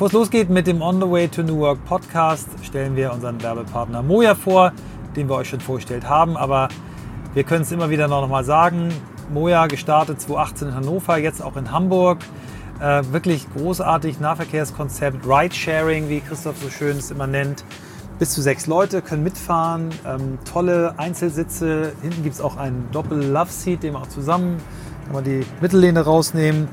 Bevor es losgeht mit dem On the Way to New Work Podcast, stellen wir unseren Werbepartner Moja vor, den wir euch schon vorgestellt haben. Aber wir können es immer wieder noch mal sagen. Moja gestartet 2018 in Hannover, jetzt auch in Hamburg. Äh, wirklich großartig Nahverkehrskonzept, Ride-Sharing, wie Christoph so schön es immer nennt. Bis zu sechs Leute können mitfahren, ähm, tolle Einzelsitze. Hinten gibt es auch einen Doppel-Love-Seat, den man auch zusammen kann man die Mittellehne rausnehmen.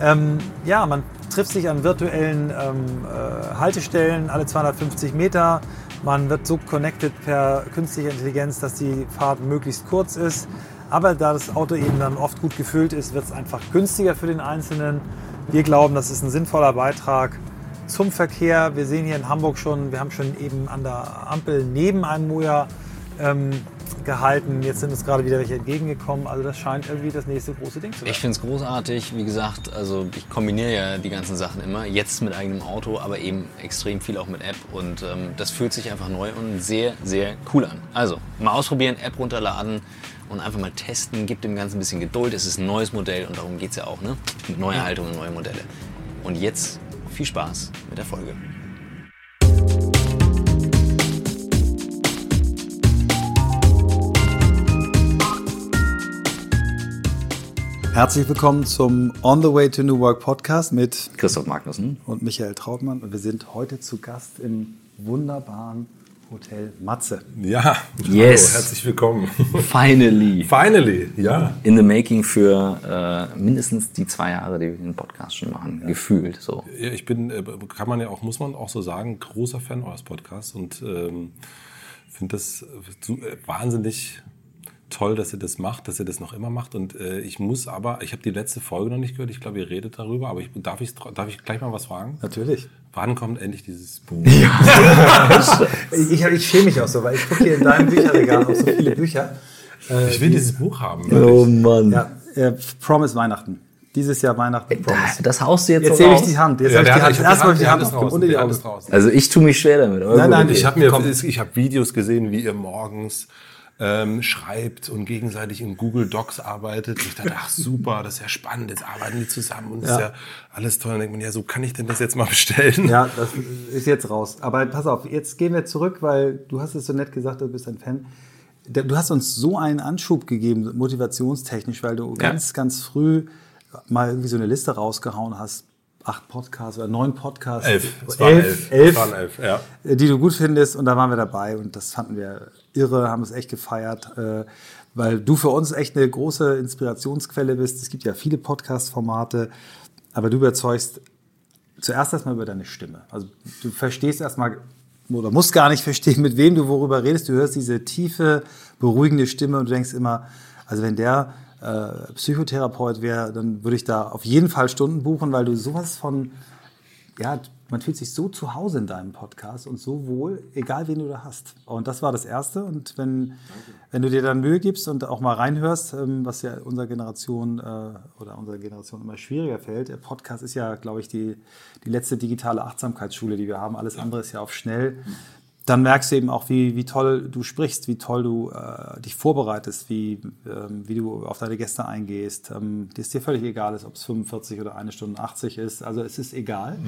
Ähm, ja, man trifft sich an virtuellen ähm, äh, Haltestellen alle 250 Meter. Man wird so connected per künstlicher Intelligenz, dass die Fahrt möglichst kurz ist. Aber da das Auto eben dann oft gut gefüllt ist, wird es einfach günstiger für den Einzelnen. Wir glauben, das ist ein sinnvoller Beitrag zum Verkehr. Wir sehen hier in Hamburg schon, wir haben schon eben an der Ampel neben einem Moja ähm, gehalten. Jetzt sind uns gerade wieder welche entgegengekommen. Also das scheint irgendwie das nächste große Ding zu sein. Ich finde es großartig. Wie gesagt, also ich kombiniere ja die ganzen Sachen immer. Jetzt mit eigenem Auto, aber eben extrem viel auch mit App. Und ähm, das fühlt sich einfach neu und sehr, sehr cool an. Also mal ausprobieren, App runterladen und einfach mal testen. Gibt dem Ganzen ein bisschen Geduld. Es ist ein neues Modell und darum geht es ja auch. Ne? Neue Haltungen, neue Modelle. Und jetzt viel Spaß mit der Folge. Herzlich willkommen zum On the Way to New Work Podcast mit Christoph Magnussen und Michael Trautmann. Und wir sind heute zu Gast im wunderbaren Hotel Matze. Ja, Yes. hallo, herzlich willkommen. Finally. Finally, ja. In the making für äh, mindestens die zwei Jahre, die wir den Podcast schon machen. Gefühlt so. Ja, Ich bin, äh, kann man ja auch, muss man auch so sagen, großer Fan eures Podcasts und ähm, finde das so, äh, wahnsinnig toll, dass ihr das macht, dass ihr das noch immer macht. Und äh, ich muss aber, ich habe die letzte Folge noch nicht gehört, ich glaube, ihr redet darüber, aber ich, darf, ich, darf ich gleich mal was fragen? Natürlich. Wann kommt endlich dieses Buch? Ich, ich schäme mich auch so, weil ich gucke hier in deinem Bücherregal auch so viele Bücher. Ich will dieses Buch haben. Oh wirklich. Mann. Ja, äh, Promise Weihnachten. Dieses Jahr Weihnachten Promise. Das haust du jetzt, Jetzt so hebe ich raus? die Hand. Jetzt Ja, habe ich die Hand. ich hab Erstmal habe ich die Hand draußen, unter die Augen. Also ich tue mich schwer damit. aber Nein, gut. nein, Ich habe ich habe Videos gesehen, wie ihr morgens ähm, schreibt und gegenseitig in Google Docs arbeitet. Und ich dachte, ach super, das ist ja spannend. Jetzt arbeiten die zusammen und das ist Ja. ja alles toll. Und dann denkt man, ja, so kann ich denn das jetzt mal bestellen? Ja, das ist jetzt raus. Aber pass auf, jetzt gehen wir zurück, weil du hast es so nett gesagt, du bist ein Fan. Du hast uns so einen Anschub gegeben, motivationstechnisch, weil du ganz, ganz früh mal irgendwie so eine Liste rausgehauen hast. Acht Podcasts oder neun Podcasts. Elf. Es waren elf. elf, Es waren elf, ja. die du gut findest. Und da waren wir dabei und das fanden wir irre, haben es echt gefeiert, äh, weil du für uns echt eine große Inspirationsquelle bist. Es gibt ja viele Podcast-Formate, aber du überzeugst zuerst erstmal über deine Stimme. Also du verstehst erstmal oder musst gar nicht verstehen, mit wem du worüber redest. Du hörst diese tiefe, beruhigende Stimme und du denkst immer, also wenn der äh, Psychotherapeut wäre, dann würde ich da auf jeden Fall Stunden buchen, weil du sowas von ja, man fühlt sich so zu Hause in deinem Podcast und so wohl, egal wen du da hast. Und das war das Erste. Und wenn, wenn du dir dann Mühe gibst und auch mal reinhörst, ähm, was ja unserer Generation äh, oder unserer Generation immer schwieriger fällt, der Podcast ist ja, glaube ich, die, die letzte digitale Achtsamkeitsschule, die wir haben. Alles andere ist ja auf schnell. Dann merkst du eben auch, wie, wie toll du sprichst, wie toll du äh, dich vorbereitest, wie, ähm, wie du auf deine Gäste eingehst. Ähm, dir ist dir völlig egal ist, ob es 45 oder eine Stunde 80 ist. Also es ist egal.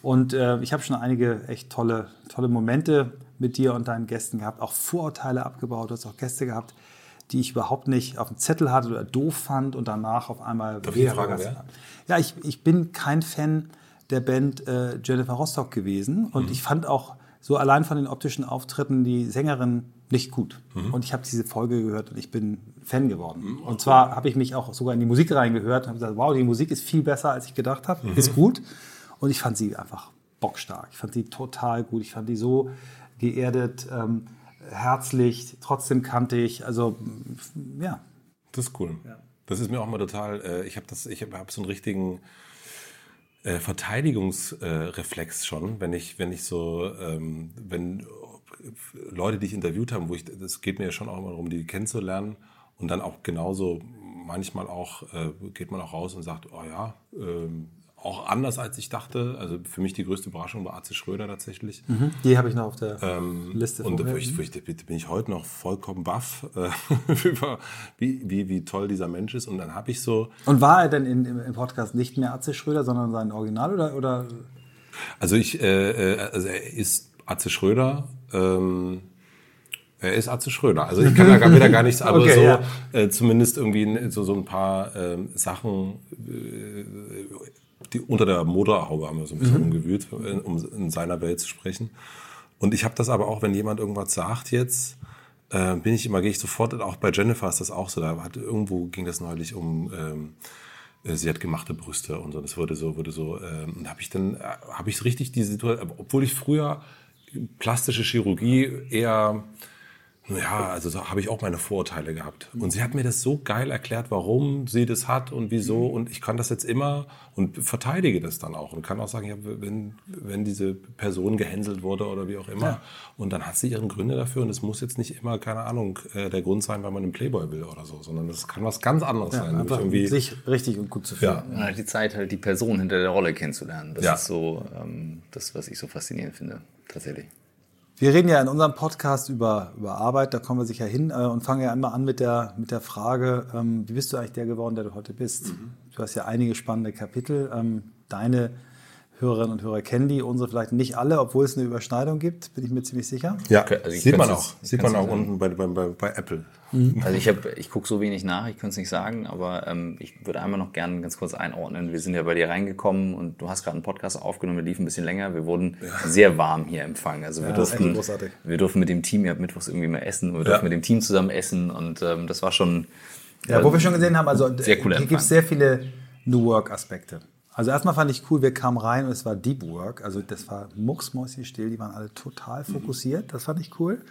Und äh, ich habe schon einige echt tolle, tolle Momente mit dir und deinen Gästen gehabt, auch Vorurteile abgebaut. Du hast auch Gäste gehabt, die ich überhaupt nicht auf dem Zettel hatte oder doof fand und danach auf einmal Darf ich fragen, wer? Ja, ich, ich bin kein Fan der Band äh, Jennifer Rostock gewesen und ich fand auch so allein von den optischen Auftritten die Sängerin nicht gut. Und ich habe diese Folge gehört und ich bin Fan geworden. Und zwar habe ich mich auch sogar in die Musik reingehört und habe gesagt, wow, die Musik ist viel besser, als ich gedacht habe, ist gut. Und ich fand sie einfach bockstark. Ich fand sie total gut. Ich fand die so geerdet, ähm, herzlich, trotzdem kantig. Also ja, Das ist cool. Das ist mir auch mal total, äh, ich habe das, ich habe hab so einen richtigen äh, Verteidigungsreflex schon, wenn ich, wenn ich so, ähm, wenn Leute, die ich interviewt habe, wo ich, das geht mir ja schon auch immer darum, die kennenzulernen. Und dann auch genauso manchmal auch äh, geht man auch raus und sagt, oh ja, ähm, auch anders als ich dachte. Also für mich die größte Überraschung war Atze Schröder tatsächlich. die habe ich noch auf der Ähm, Liste. Und vorher. da ich, ich, bin ich heute noch vollkommen baff, äh, über wie, wie, wie toll dieser Mensch ist. Und dann habe ich so, Und war er denn in, im, Podcast nicht mehr Atze Schröder, sondern sein Original oder, oder Also ich, äh, äh, also er ist Atze Schröder. Ähm, er ist Atze Schröder. Also ich kann da gar wieder gar nichts, aber okay, so ja. äh, zumindest irgendwie so, so ein paar äh, Sachen, äh, die unter der Motorhaube haben wir so ein bisschen mhm. umgewühlt, äh, um in seiner Welt zu sprechen. Und ich habe das aber auch, wenn jemand irgendwas sagt jetzt, äh, bin ich immer, gehe ich sofort, auch bei Jennifer ist das auch so, da hat irgendwo ging das neulich um ähm, äh, sie hat gemachte Brüste und so. Das wurde so, wurde so. Ähm, habe ich dann, äh, habe ich richtig die Situation, obwohl ich früher plastische Chirurgie eher ja, also da habe ich auch meine Vorurteile gehabt. Und sie hat mir das so geil erklärt, warum sie das hat und wieso. Und ich kann das jetzt immer und verteidige das dann auch. Und kann auch sagen, ja, wenn, wenn diese Person gehänselt wurde oder wie auch immer. Ja. Und dann hat sie ihren Gründe dafür. Und es muss jetzt nicht immer, keine Ahnung, äh, der Grund sein, weil man einen Playboy will oder so, sondern das kann was ganz anderes ja, sein. Einfach irgendwie sich richtig und gut zu fühlen. Ja. Und halt die Zeit, halt die Person hinter der Rolle kennenzulernen. Das ja. ist so ähm, das, was ich so faszinierend finde, tatsächlich. Wir reden ja in unserem Podcast über, über Arbeit, da kommen wir sicher hin äh, und fangen ja immer an mit der, mit der Frage, ähm, wie bist du eigentlich der geworden, der du heute bist? Mhm. Du hast ja einige spannende Kapitel. Ähm, deine Hörerinnen und Hörer kennen die, unsere vielleicht nicht alle, obwohl es eine Überschneidung gibt, bin ich mir ziemlich sicher. Ja, also sieht man auch. Sieht man auch unten bei, bei, bei, bei Apple. Mhm. Also ich habe, ich gucke so wenig nach, ich könnte es nicht sagen, aber ähm, ich würde einmal noch gerne ganz kurz einordnen. Wir sind ja bei dir reingekommen und du hast gerade einen Podcast aufgenommen, wir liefen ein bisschen länger. Wir wurden ja. sehr warm hier empfangen. Also wir ja, durften, wir durften mit dem Team, ihr habt mittwochs irgendwie mal essen, wir ja. durften mit dem Team zusammen essen und ähm, das war schon. Ja, äh, wo wir schon gesehen haben, also sehr cool hier gibt es sehr viele New Work Aspekte. Also erstmal fand ich cool, wir kamen rein und es war Deep Work. Also das war mucksmäuschenstill, die waren alle total fokussiert. Das fand ich cool.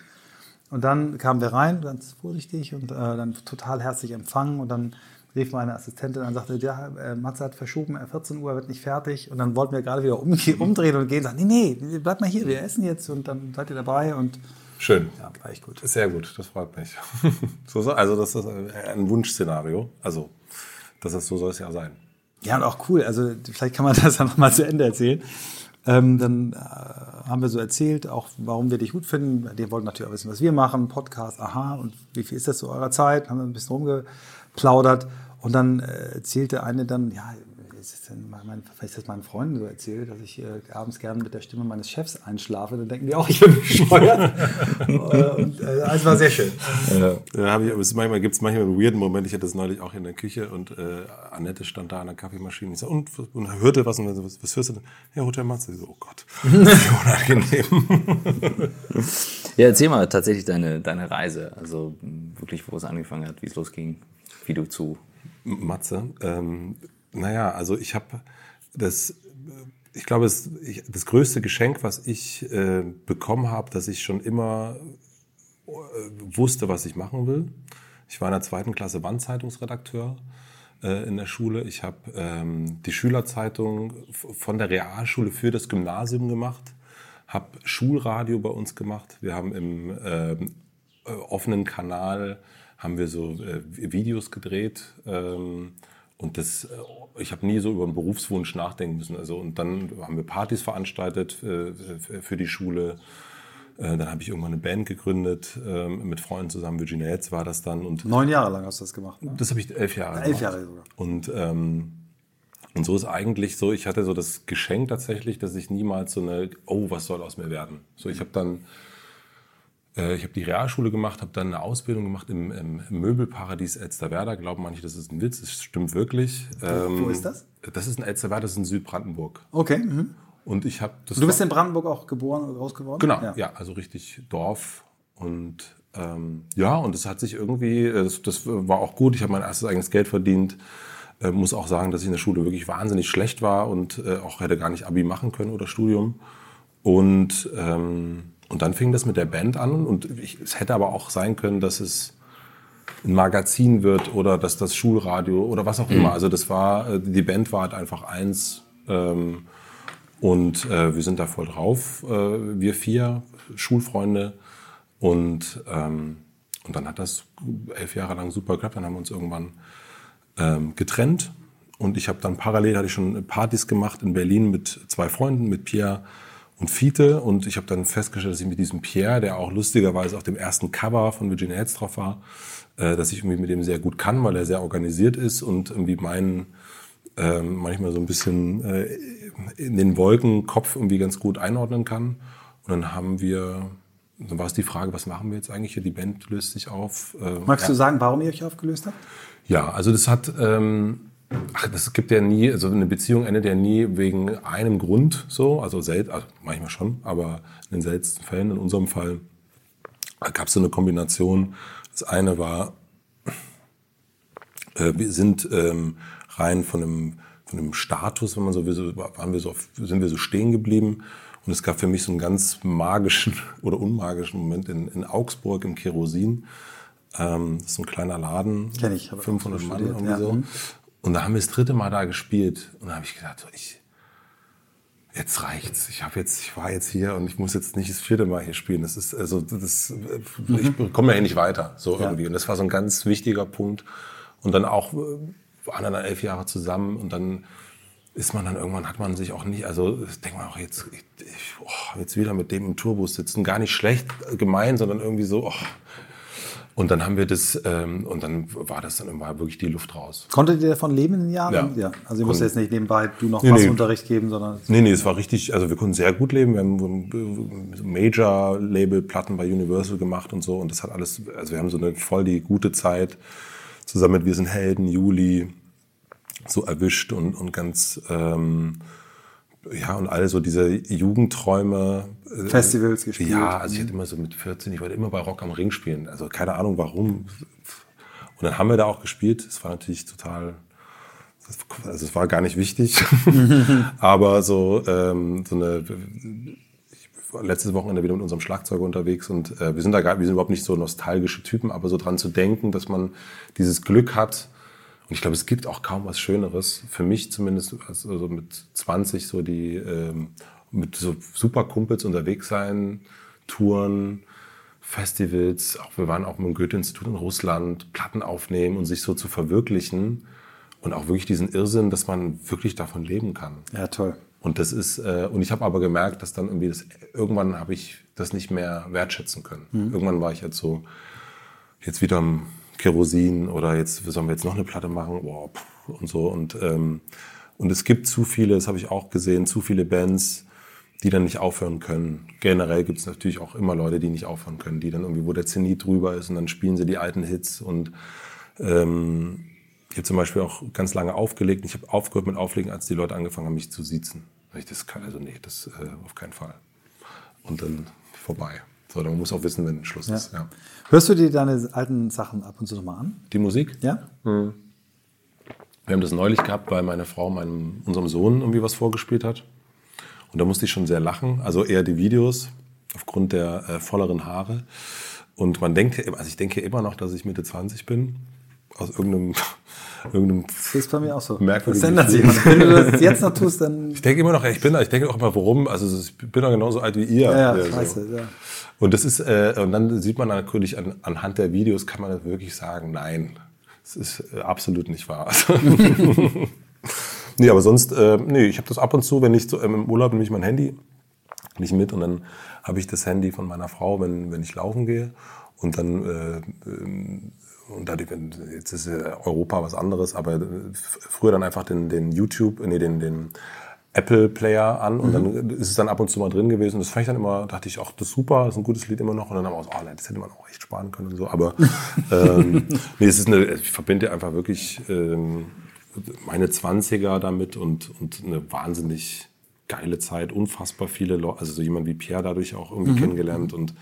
Und dann kamen wir rein, ganz vorsichtig und äh, dann total herzlich empfangen. Und dann rief meine Assistentin an und sagte, ja, äh, Matze hat verschoben, 14 Uhr wird nicht fertig. Und dann wollten wir gerade wieder umdrehen und gehen und sagen, nee, nee, bleib mal hier, wir essen jetzt und dann seid ihr dabei. Und Schön. Ja, war echt gut. Sehr gut, das freut mich. also das ist ein Wunschszenario. Also, das ist, so soll es ja sein. Ja, und auch cool. Also vielleicht kann man das ja nochmal zu Ende erzählen. Ähm, dann äh, haben wir so erzählt, auch warum wir dich gut finden. Die wollten natürlich auch wissen, was wir machen, Podcast, aha, und wie viel ist das zu eurer Zeit? Haben wir ein bisschen rumgeplaudert. Und dann äh, erzählte eine dann, ja, das denn mein, vielleicht das meinen Freunden so erzählt, dass ich äh, abends gerne mit der Stimme meines Chefs einschlafe, dann denken die auch, ich bin bescheuert. und äh, es war sehr schön. Ja, da ich, es manchmal gibt es manchmal einen weirden Moment. Ich hatte das neulich auch in der Küche und äh, Annette stand da an der Kaffeemaschine. Ich so, und, und hörte was und was, was hörst du denn? Ja, Hotel Matze. Ich so, oh Gott, unangenehm. ja, erzähl mal tatsächlich deine, deine Reise. Also wirklich, wo es angefangen hat, wie es losging, wie du zu Matze. Ähm, naja, also ich habe das, ich glaube, das, das größte Geschenk, was ich äh, bekommen habe, dass ich schon immer äh, wusste, was ich machen will. Ich war in der zweiten Klasse Wandzeitungsredakteur äh, in der Schule. Ich habe ähm, die Schülerzeitung von der Realschule für das Gymnasium gemacht, habe Schulradio bei uns gemacht. Wir haben im ähm, äh, offenen Kanal haben wir so äh, Videos gedreht. Ähm, und das, äh, ich habe nie so über einen Berufswunsch nachdenken müssen. Also, und dann haben wir Partys veranstaltet äh, für die Schule. Äh, dann habe ich irgendwann eine Band gegründet, äh, mit Freunden zusammen. Virginia Hetz war das dann. Und Neun Jahre lang hast du das gemacht. Ne? Das habe ich elf Jahre elf gemacht. Elf Jahre sogar. Und, ähm, und so ist eigentlich so, ich hatte so das Geschenk tatsächlich, dass ich niemals so eine, oh, was soll aus mir werden? So, ich habe dann ich habe die Realschule gemacht, habe dann eine Ausbildung gemacht im, im Möbelparadies Elsterwerda. Glauben manche, das ist ein Witz, das stimmt wirklich. Ähm, Wo ist das? Das ist in Elsterwerda, das ist in Südbrandenburg. Okay. Mhm. Und ich habe Du bist in Brandenburg auch geboren und groß geworden? Genau, ja, ja also richtig Dorf. Und ähm, ja, und es hat sich irgendwie, äh, das, das war auch gut. Ich habe mein erstes eigenes Geld verdient. Äh, muss auch sagen, dass ich in der Schule wirklich wahnsinnig schlecht war und äh, auch hätte gar nicht Abi machen können oder Studium. Und ähm, und dann fing das mit der Band an und ich, es hätte aber auch sein können, dass es ein Magazin wird oder dass das Schulradio oder was auch mhm. immer. Also das war, äh, die Band war halt einfach eins ähm, und äh, wir sind da voll drauf, äh, wir vier Schulfreunde und ähm, und dann hat das elf Jahre lang super geklappt. Dann haben wir uns irgendwann ähm, getrennt und ich habe dann parallel hatte ich schon Partys gemacht in Berlin mit zwei Freunden, mit Pierre und Fiete. Und ich habe dann festgestellt, dass ich mit diesem Pierre, der auch lustigerweise auf dem ersten Cover von Virginia Heads drauf war, äh, dass ich irgendwie mit dem sehr gut kann, weil er sehr organisiert ist und irgendwie mein äh, manchmal so ein bisschen äh, in den Wolken Kopf irgendwie ganz gut einordnen kann. Und dann haben wir, dann war es die Frage, was machen wir jetzt eigentlich hier? Die Band löst sich auf. Äh, Magst ja. du sagen, warum ihr euch aufgelöst habt? Ja, also das hat, ähm, ach, das gibt ja nie, also eine Beziehung endet ja nie wegen einem Grund so, also selten, also manchmal schon, aber in den seltensten Fällen, in unserem Fall, gab es so eine Kombination. Das eine war, äh, wir sind ähm, rein von einem, von einem Status, wenn man so will, waren wir so, sind wir so stehen geblieben. Und es gab für mich so einen ganz magischen oder unmagischen Moment in, in Augsburg im Kerosin. Ähm, das ist ein kleiner Laden. Kenn ich. 500 Mann irgendwie ja. so. Mhm. Und da haben wir das dritte Mal da gespielt. Und da habe ich gedacht, so, ich, jetzt reicht's. Ich habe jetzt, ich war jetzt hier und ich muss jetzt nicht das vierte Mal hier spielen. Das ist, also, das, mhm. ich komme ja hier nicht weiter, so ja. irgendwie. Und das war so ein ganz wichtiger Punkt. Und dann auch, waren dann elf Jahre zusammen und dann ist man dann irgendwann, hat man sich auch nicht, also denkt man auch jetzt, ich, oh, jetzt wieder mit dem im Tourbus sitzen, gar nicht schlecht gemein, sondern irgendwie so, oh, und dann haben wir das, ähm, und dann war das dann immer wirklich die Luft raus. Konntet ihr davon leben in den Jahren? Ja. ja. Also ihr musst jetzt nicht nebenbei du noch nee, was nee. Unterricht geben, sondern. Nee, nee, es war richtig, also wir konnten sehr gut leben. Wir haben Major-Label-Platten bei Universal gemacht und so. Und das hat alles, also wir haben so eine voll die gute Zeit zusammen mit Wir sind Helden, Juli, so erwischt und, und ganz, ähm, ja, und alle so diese Jugendträume. Äh, Festivals gespielt. Ja, also ich hatte immer so mit 14, ich wollte immer bei Rock am Ring spielen. Also keine Ahnung warum. Und dann haben wir da auch gespielt. Es war natürlich total, also es war gar nicht wichtig. Aber so, ähm, so eine, ich war letztes Wochenende wieder mit unserem Schlagzeuger unterwegs und äh, wir sind da gar, wir sind überhaupt nicht so nostalgische Typen, aber so dran zu denken, dass man dieses Glück hat, und ich glaube, es gibt auch kaum was Schöneres, für mich zumindest, also mit 20 so die, ähm, mit so super Kumpels unterwegs sein, Touren, Festivals, auch wir waren auch mit dem Goethe-Institut in Russland, Platten aufnehmen und sich so zu verwirklichen und auch wirklich diesen Irrsinn, dass man wirklich davon leben kann. Ja, toll. Und das ist, äh, und ich habe aber gemerkt, dass dann irgendwie das, irgendwann habe ich das nicht mehr wertschätzen können. Mhm. Irgendwann war ich jetzt so, jetzt wieder am Kerosin oder jetzt sollen wir jetzt noch eine Platte machen wow, und so und ähm, und es gibt zu viele, das habe ich auch gesehen, zu viele Bands, die dann nicht aufhören können. Generell gibt es natürlich auch immer Leute, die nicht aufhören können, die dann irgendwie, wo der Zenit drüber ist und dann spielen sie die alten Hits und ähm, ich habe zum Beispiel auch ganz lange aufgelegt. Ich habe aufgehört mit Auflegen, als die Leute angefangen haben, mich zu siezen. Ich das kann, also nee, das äh, auf keinen Fall. Und dann vorbei. So, man muss auch wissen, wenn Schluss ja. ist. Ja. Hörst du dir deine alten Sachen ab und zu nochmal an? Die Musik? Ja. Mhm. Wir haben das neulich gehabt, weil meine Frau meinem, unserem Sohn irgendwie was vorgespielt hat. Und da musste ich schon sehr lachen. Also eher die Videos aufgrund der äh, volleren Haare. Und man denkt, also ich denke immer noch, dass ich Mitte 20 bin. Aus irgendeinem, irgendeinem das ist bei mir auch so. Merkwürdigen das ändert sich. Wenn du das jetzt noch tust, dann. Ich denke immer noch, ich bin, ich denke auch immer, warum. Also ich bin doch genauso alt wie ihr. Ja, ja, scheiße, so. ja. Und das ist, äh, und dann sieht man natürlich an, anhand der Videos kann man wirklich sagen, nein, es ist äh, absolut nicht wahr. nee, aber sonst, äh, nee, ich habe das ab und zu, wenn ich so, ähm, im Urlaub nehme ich mein Handy nicht mit und dann habe ich das Handy von meiner Frau, wenn, wenn ich laufen gehe und dann äh, ähm, und dadurch, jetzt ist Europa was anderes, aber äh, früher dann einfach den, den YouTube, nee, den, den Apple Player an und mhm. dann ist es dann ab und zu mal drin gewesen. Das fand ich dann immer, dachte ich, auch das ist super, das ist ein gutes Lied immer noch. Und dann haben wir so, oh nein, das hätte man auch echt sparen können und so. Aber ähm, nee, es ist eine, ich verbinde einfach wirklich ähm, meine Zwanziger damit und, und eine wahnsinnig geile Zeit, unfassbar viele Leute, also so jemand wie Pierre dadurch auch irgendwie mhm. kennengelernt und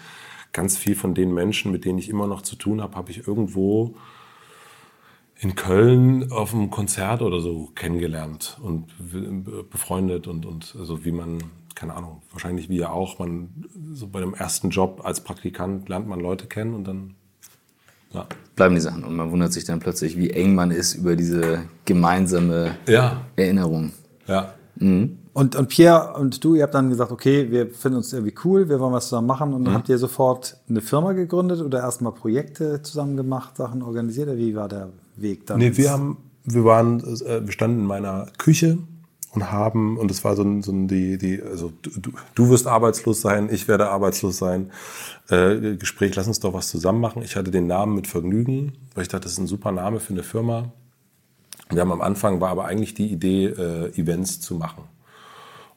ganz viel von den Menschen, mit denen ich immer noch zu tun habe, habe ich irgendwo in Köln auf einem Konzert oder so kennengelernt und befreundet und, und also wie man, keine Ahnung, wahrscheinlich wie ihr auch, man so bei dem ersten Job als Praktikant lernt man Leute kennen und dann ja. bleiben die Sachen und man wundert sich dann plötzlich, wie eng man ist über diese gemeinsame ja. Erinnerung. Ja. Mhm. Und, und Pierre und du, ihr habt dann gesagt, okay, wir finden uns irgendwie cool, wir wollen was zusammen machen. Und dann mhm. habt ihr sofort eine Firma gegründet oder erstmal Projekte zusammen gemacht, Sachen organisiert? Oder wie war der Weg dann? Nee, wir haben, wir waren, äh, wir standen in meiner Küche und haben, und es war so ein, so ein die, die, also du, du wirst arbeitslos sein, ich werde arbeitslos sein. Äh, Gespräch, lass uns doch was zusammen machen. Ich hatte den Namen mit Vergnügen, weil ich dachte, das ist ein super Name für eine Firma. Wir haben am Anfang war aber eigentlich die Idee, äh, Events zu machen.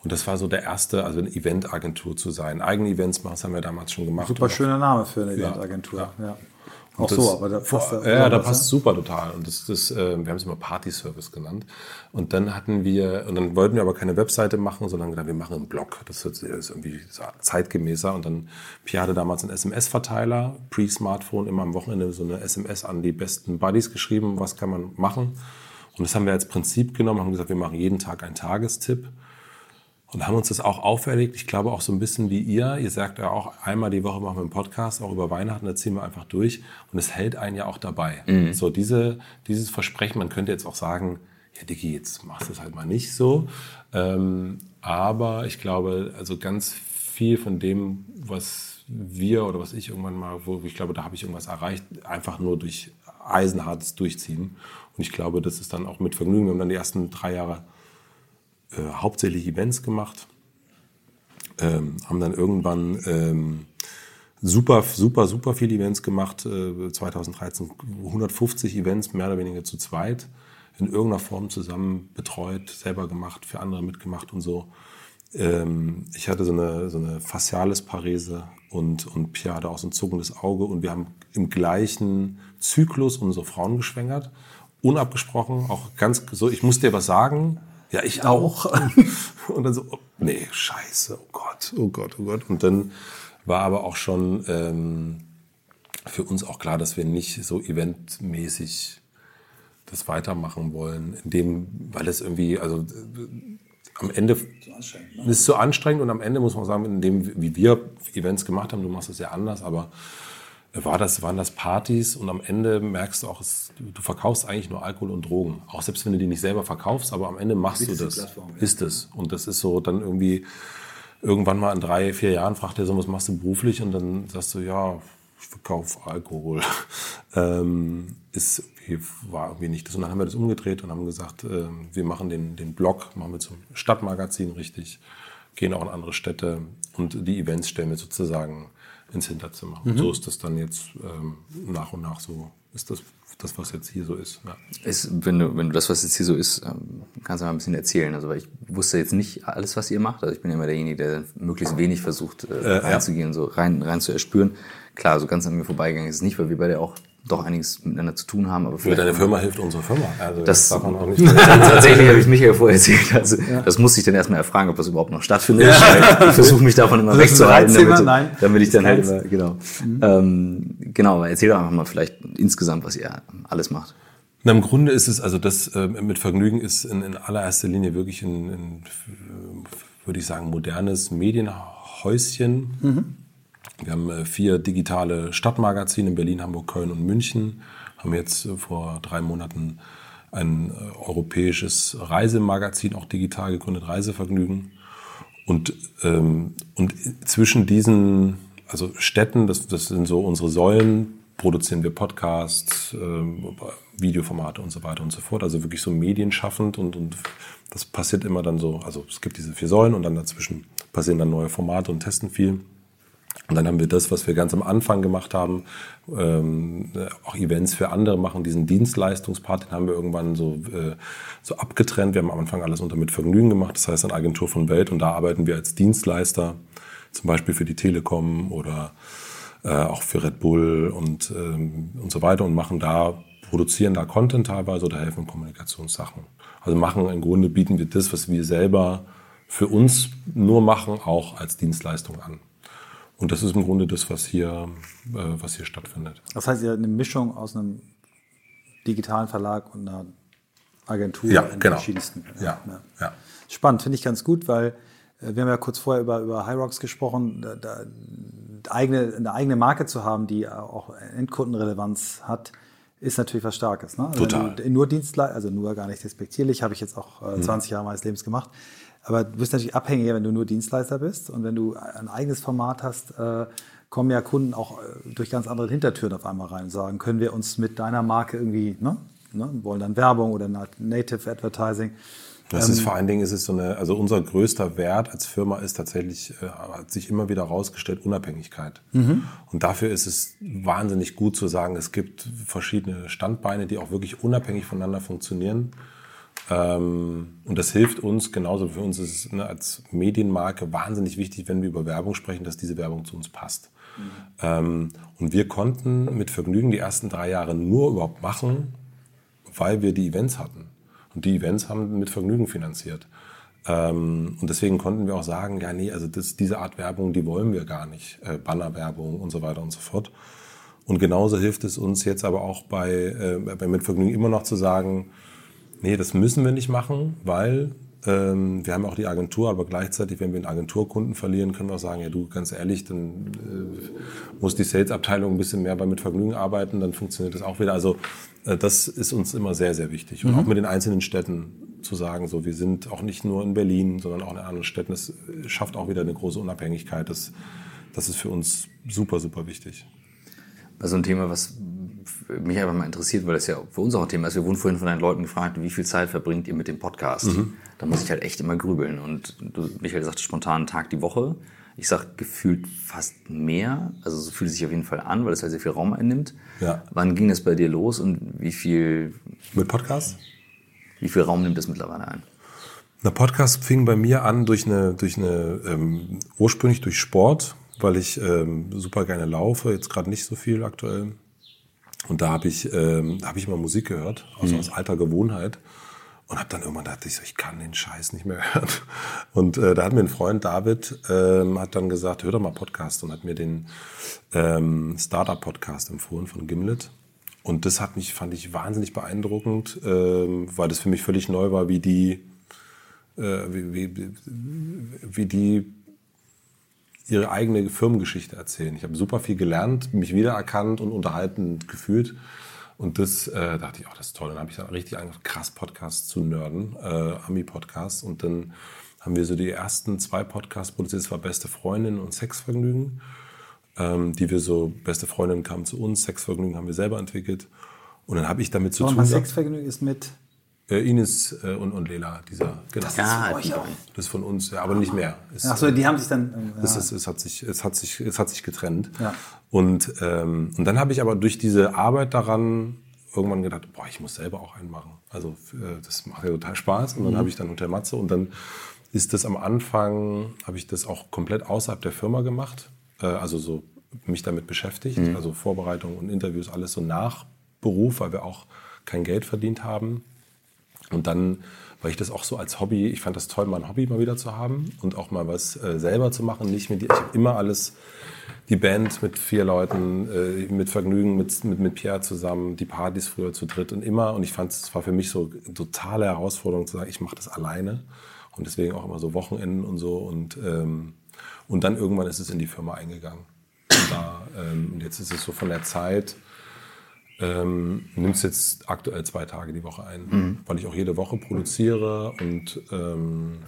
Und das war so der erste, also eine Eventagentur zu sein. Eigene Events machen, das haben wir damals schon gemacht. Super schöner Name für eine Eventagentur. Ja. ja. Auch das, so, aber da passt vor, Ja, da passt super total. Und das, das, äh, wir haben es immer Party Service genannt. Und dann hatten wir, und dann wollten wir aber keine Webseite machen, sondern gedacht, wir machen einen Blog. Das ist irgendwie zeitgemäßer. Und dann, Pierre hatte damals einen SMS-Verteiler, Pre-Smartphone, immer am Wochenende so eine SMS an die besten Buddies geschrieben, was kann man machen. Und das haben wir als Prinzip genommen, haben gesagt, wir machen jeden Tag einen Tagestipp und haben uns das auch auferlegt. Ich glaube auch so ein bisschen wie ihr. Ihr sagt ja auch, einmal die Woche machen wir einen Podcast, auch über Weihnachten, da ziehen wir einfach durch. Und es hält einen ja auch dabei. Mhm. So diese, dieses Versprechen, man könnte jetzt auch sagen, ja Dicky, jetzt machst du es halt mal nicht so. Ähm, aber ich glaube, also ganz viel von dem, was wir oder was ich irgendwann mal, wo ich glaube, da habe ich irgendwas erreicht, einfach nur durch eisenhartes Durchziehen. Und ich glaube, das ist dann auch mit Vergnügen. Wir haben dann die ersten drei Jahre äh, hauptsächlich Events gemacht, ähm, haben dann irgendwann ähm, super, super, super viele Events gemacht. Äh, 2013 150 Events, mehr oder weniger zu zweit, in irgendeiner Form zusammen betreut, selber gemacht, für andere mitgemacht und so. Ähm, ich hatte so eine, so eine Facialis-Parese und, und Pia hatte auch so ein zuckendes Auge und wir haben im gleichen Zyklus unsere Frauen geschwängert, unabgesprochen, auch ganz so, ich muss dir was sagen, ja, ich auch. und dann so, oh, nee, scheiße, oh Gott, oh Gott, oh Gott. Und dann war aber auch schon ähm, für uns auch klar, dass wir nicht so eventmäßig das weitermachen wollen, in dem, weil es irgendwie, also äh, am Ende ne? ist so anstrengend und am Ende muss man sagen, in dem, wie wir Events gemacht haben, du machst es ja anders, aber war das, waren das Partys und am Ende merkst du auch, es, du verkaufst eigentlich nur Alkohol und Drogen. Auch selbst wenn du die nicht selber verkaufst, aber am Ende machst du das. Ist es. Und das ist so dann irgendwie, irgendwann mal in drei, vier Jahren fragt er so, was machst du beruflich? Und dann sagst du, ja, ich verkaufe Alkohol. ähm, ist, war irgendwie nicht das. Und dann haben wir das umgedreht und haben gesagt, äh, wir machen den, den Blog, machen wir zum Stadtmagazin richtig, gehen auch in andere Städte und die Events stellen wir sozusagen ins Hinterzimmer. Mhm. Und so ist das dann jetzt ähm, nach und nach so, ist das, das was jetzt hier so ist. Ja. Ist, wenn, du, wenn du das, was jetzt hier so ist, ähm, kannst du mal ein bisschen erzählen. Also, weil ich wusste jetzt nicht alles, was ihr macht. Also ich bin ja immer derjenige, der möglichst wenig versucht äh, äh, reinzugehen, ja. so rein, rein zu erspüren. Klar, so ganz an mir vorbeigegangen ist es nicht, weil wir beide auch doch einiges miteinander zu tun haben. Aber Für deine Firma hilft unsere Firma. Also das, das darf man auch nicht. tatsächlich habe ich Michael vorher erzählt. Also ja. das muss ich dann erstmal erfragen, ob das überhaupt noch stattfindet. Ja. Ich versuche mich davon immer wegzuhalten, damit, Nein. damit ich dann halt immer, genau. Mhm. Ähm, genau, aber erzähl doch einfach mal vielleicht insgesamt, was ihr alles macht. Na, Im Grunde ist es, also das äh, mit Vergnügen ist in, in allererster Linie wirklich ein, ein würde ich sagen, modernes Medienhäuschen. Mhm wir haben äh, vier digitale Stadtmagazine in Berlin, Hamburg, Köln und München. Haben jetzt äh, vor drei Monaten ein äh, europäisches Reisemagazin, auch digital gegründet, Reisevergnügen. Und, ähm, und zwischen diesen also Städten, das, das sind so unsere Säulen, produzieren wir Podcasts, ähm, Videoformate und so weiter und so fort. Also wirklich so medienschaffend und, und das passiert immer dann so. Also es gibt diese vier Säulen und dann dazwischen passieren dann neue Formate und testen viel. Und dann haben wir das, was wir ganz am Anfang gemacht haben, ähm, auch Events für andere machen, diesen Dienstleistungspart, den haben wir irgendwann so, äh, so abgetrennt. Wir haben am Anfang alles unter mit Vergnügen gemacht, das heißt eine Agentur von Welt und da arbeiten wir als Dienstleister, zum Beispiel für die Telekom oder äh, auch für Red Bull und, ähm, und so weiter und machen da, produzieren da Content teilweise oder helfen Kommunikationssachen. Also machen im Grunde bieten wir das, was wir selber für uns nur machen, auch als Dienstleistung an. Und das ist im Grunde das, was hier, äh, was hier stattfindet. Das heißt, ihr eine Mischung aus einem digitalen Verlag und einer Agentur ja, in genau. verschiedensten. Ja, ja. ja. Spannend, finde ich ganz gut, weil äh, wir haben ja kurz vorher über, über High Rocks gesprochen, da, da, eigene, eine eigene Marke zu haben, die auch Endkundenrelevanz hat, ist natürlich was Starkes. Ne? Total. nur Dienstleister, also nur gar nicht despektierlich, habe ich jetzt auch äh, 20 mhm. Jahre meines Lebens gemacht. Aber du bist natürlich abhängiger, wenn du nur Dienstleister bist. Und wenn du ein eigenes Format hast, äh, kommen ja Kunden auch äh, durch ganz andere Hintertüren auf einmal rein und sagen, können wir uns mit deiner Marke irgendwie, ne, ne wollen dann Werbung oder Native Advertising. Das ist ähm, vor allen Dingen ist es so eine, also unser größter Wert als Firma ist tatsächlich, äh, hat sich immer wieder herausgestellt, Unabhängigkeit. Mhm. Und dafür ist es wahnsinnig gut zu sagen, es gibt verschiedene Standbeine, die auch wirklich unabhängig voneinander funktionieren. Ähm, und das hilft uns, genauso für uns ist es ne, als Medienmarke wahnsinnig wichtig, wenn wir über Werbung sprechen, dass diese Werbung zu uns passt. Mhm. Ähm, und wir konnten mit Vergnügen die ersten drei Jahre nur überhaupt machen, weil wir die Events hatten. Und die Events haben mit Vergnügen finanziert. Ähm, und deswegen konnten wir auch sagen, ja, nee, also das, diese Art Werbung, die wollen wir gar nicht. Äh, Bannerwerbung und so weiter und so fort. Und genauso hilft es uns jetzt aber auch bei, äh, bei Mitvergnügen immer noch zu sagen, nee, das müssen wir nicht machen, weil ähm, wir haben auch die Agentur, aber gleichzeitig, wenn wir einen Agenturkunden verlieren, können wir auch sagen, ja du, ganz ehrlich, dann äh, muss die Sales-Abteilung ein bisschen mehr bei Mitvergnügen arbeiten, dann funktioniert das auch wieder. Also das ist uns immer sehr, sehr wichtig. Und mhm. auch mit den einzelnen Städten zu sagen, so wir sind auch nicht nur in Berlin, sondern auch in anderen Städten. Das schafft auch wieder eine große Unabhängigkeit. Das, das ist für uns super, super wichtig. Also ein Thema, was mich einfach mal interessiert, weil das ja für uns auch ein Thema ist. Wir wurden vorhin von deinen Leuten gefragt, wie viel Zeit verbringt ihr mit dem Podcast? Mhm. Da muss ich halt echt immer grübeln. Und du, Michael sagte spontan einen Tag die Woche. Ich sag gefühlt fast mehr. Also so fühlt es sich auf jeden Fall an, weil es halt sehr viel Raum einnimmt. Ja. Wann ging das bei dir los und wie viel... Mit Podcast? Wie viel Raum nimmt das mittlerweile ein? Der Podcast fing bei mir an durch eine, durch eine ähm, ursprünglich durch Sport, weil ich ähm, super gerne laufe, jetzt gerade nicht so viel aktuell. Und da habe ich, ähm, hab ich immer Musik gehört, also mhm. aus alter Gewohnheit. Und habe dann irgendwann gedacht, ich, so, ich kann den Scheiß nicht mehr hören. Und äh, da hat mir ein Freund, David, ähm, hat dann gesagt, hör doch mal Podcast und hat mir den ähm, Startup-Podcast empfohlen von Gimlet. Und das hat mich, fand ich wahnsinnig beeindruckend, ähm, weil das für mich völlig neu war, wie die, äh, wie, wie, wie die ihre eigene Firmengeschichte erzählen. Ich habe super viel gelernt, mich wiedererkannt und unterhalten gefühlt. Und das äh, dachte ich, auch, das ist toll. Dann habe ich dann richtig angefangen, krass Podcasts zu nerden, äh, Ami-Podcasts. Und dann haben wir so die ersten zwei Podcasts produziert. Das war Beste Freundin und Sexvergnügen, ähm, die wir so, Beste Freundin kam zu uns, Sexvergnügen haben wir selber entwickelt. Und dann habe ich damit zu tun. Sexvergnügen ist mit äh, Ines äh, und, und Lela, dieser. Genau. Das, ja, ist von das ist von uns, ja, aber nicht mehr. Es, Ach so, die haben sich dann. Ja. Es, ist, es, hat sich, es, hat sich, es hat sich getrennt. Ja. Und, ähm, und dann habe ich aber durch diese Arbeit daran irgendwann gedacht, boah, ich muss selber auch einen machen. Also äh, das macht ja total Spaß. Und dann mhm. habe ich dann Hotel Matze und dann ist das am Anfang, habe ich das auch komplett außerhalb der Firma gemacht. Äh, also so mich damit beschäftigt. Mhm. Also Vorbereitung und Interviews, alles so nach Beruf, weil wir auch kein Geld verdient haben. Und dann, weil ich das auch so als Hobby, ich fand das toll, mal ein Hobby mal wieder zu haben und auch mal was äh, selber zu machen. Nicht mit, ich habe immer alles, die Band mit vier Leuten, äh, mit Vergnügen, mit, mit, mit Pierre zusammen, die Partys früher zu dritt und immer. Und ich fand es war für mich so eine totale Herausforderung zu sagen, ich mache das alleine. Und deswegen auch immer so Wochenenden und so. Und, ähm, und dann irgendwann ist es in die Firma eingegangen. Und, da, ähm, und jetzt ist es so von der Zeit, ähm, nimmst jetzt aktuell zwei Tage die Woche ein, mhm. weil ich auch jede Woche produziere und, ähm,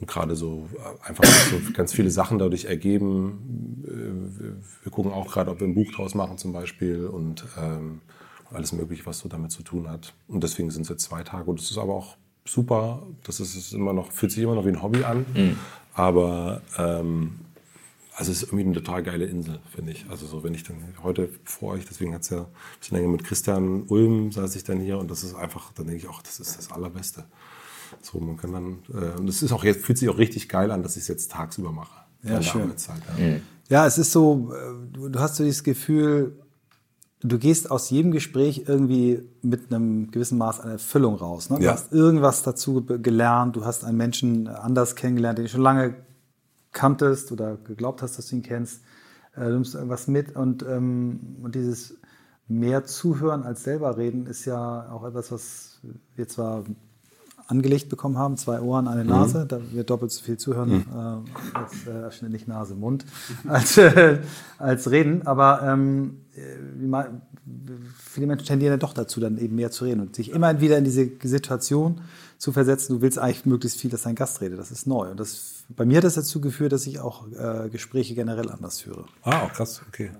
und gerade so äh, einfach so ganz viele Sachen dadurch ergeben. Äh, wir gucken auch gerade, ob wir ein Buch draus machen zum Beispiel und ähm, alles Mögliche, was so damit zu tun hat. Und deswegen sind es jetzt zwei Tage und es ist aber auch super. Das ist, ist immer noch, fühlt sich immer noch wie ein Hobby an. Mhm. Aber ähm, also es ist irgendwie eine total geile Insel, finde ich. Also so, wenn ich dann heute vor euch, deswegen hat es ja ein bisschen länger mit Christian Ulm saß ich dann hier und das ist einfach, dann denke ich auch, das ist das Allerbeste. So, man kann dann, äh, und es ist auch jetzt, fühlt sich auch richtig geil an, dass ich es jetzt tagsüber mache. Ja, schön. ja. Mhm. ja, es ist so, äh, du hast so dieses Gefühl, du gehst aus jedem Gespräch irgendwie mit einem gewissen Maß an Erfüllung raus. Ne? Du ja. hast irgendwas dazu gelernt, du hast einen Menschen anders kennengelernt, den ich schon lange kanntest oder geglaubt hast, dass du ihn kennst. Äh, du nimmst irgendwas mit und, ähm, und dieses mehr zuhören als selber reden ist ja auch etwas, was wir zwar angelegt bekommen haben, zwei Ohren, eine Nase, mhm. da wird doppelt so viel zuhören mhm. äh, als äh, nicht Nase, Mund, als, äh, als reden. Aber ähm, äh, viele Menschen tendieren ja doch dazu, dann eben mehr zu reden und sich immer wieder in diese Situation zu versetzen. Du willst eigentlich möglichst viel, dass dein Gast redet. Das ist neu. Und das, bei mir hat das dazu geführt, dass ich auch äh, Gespräche generell anders führe. Ah, auch krass, okay.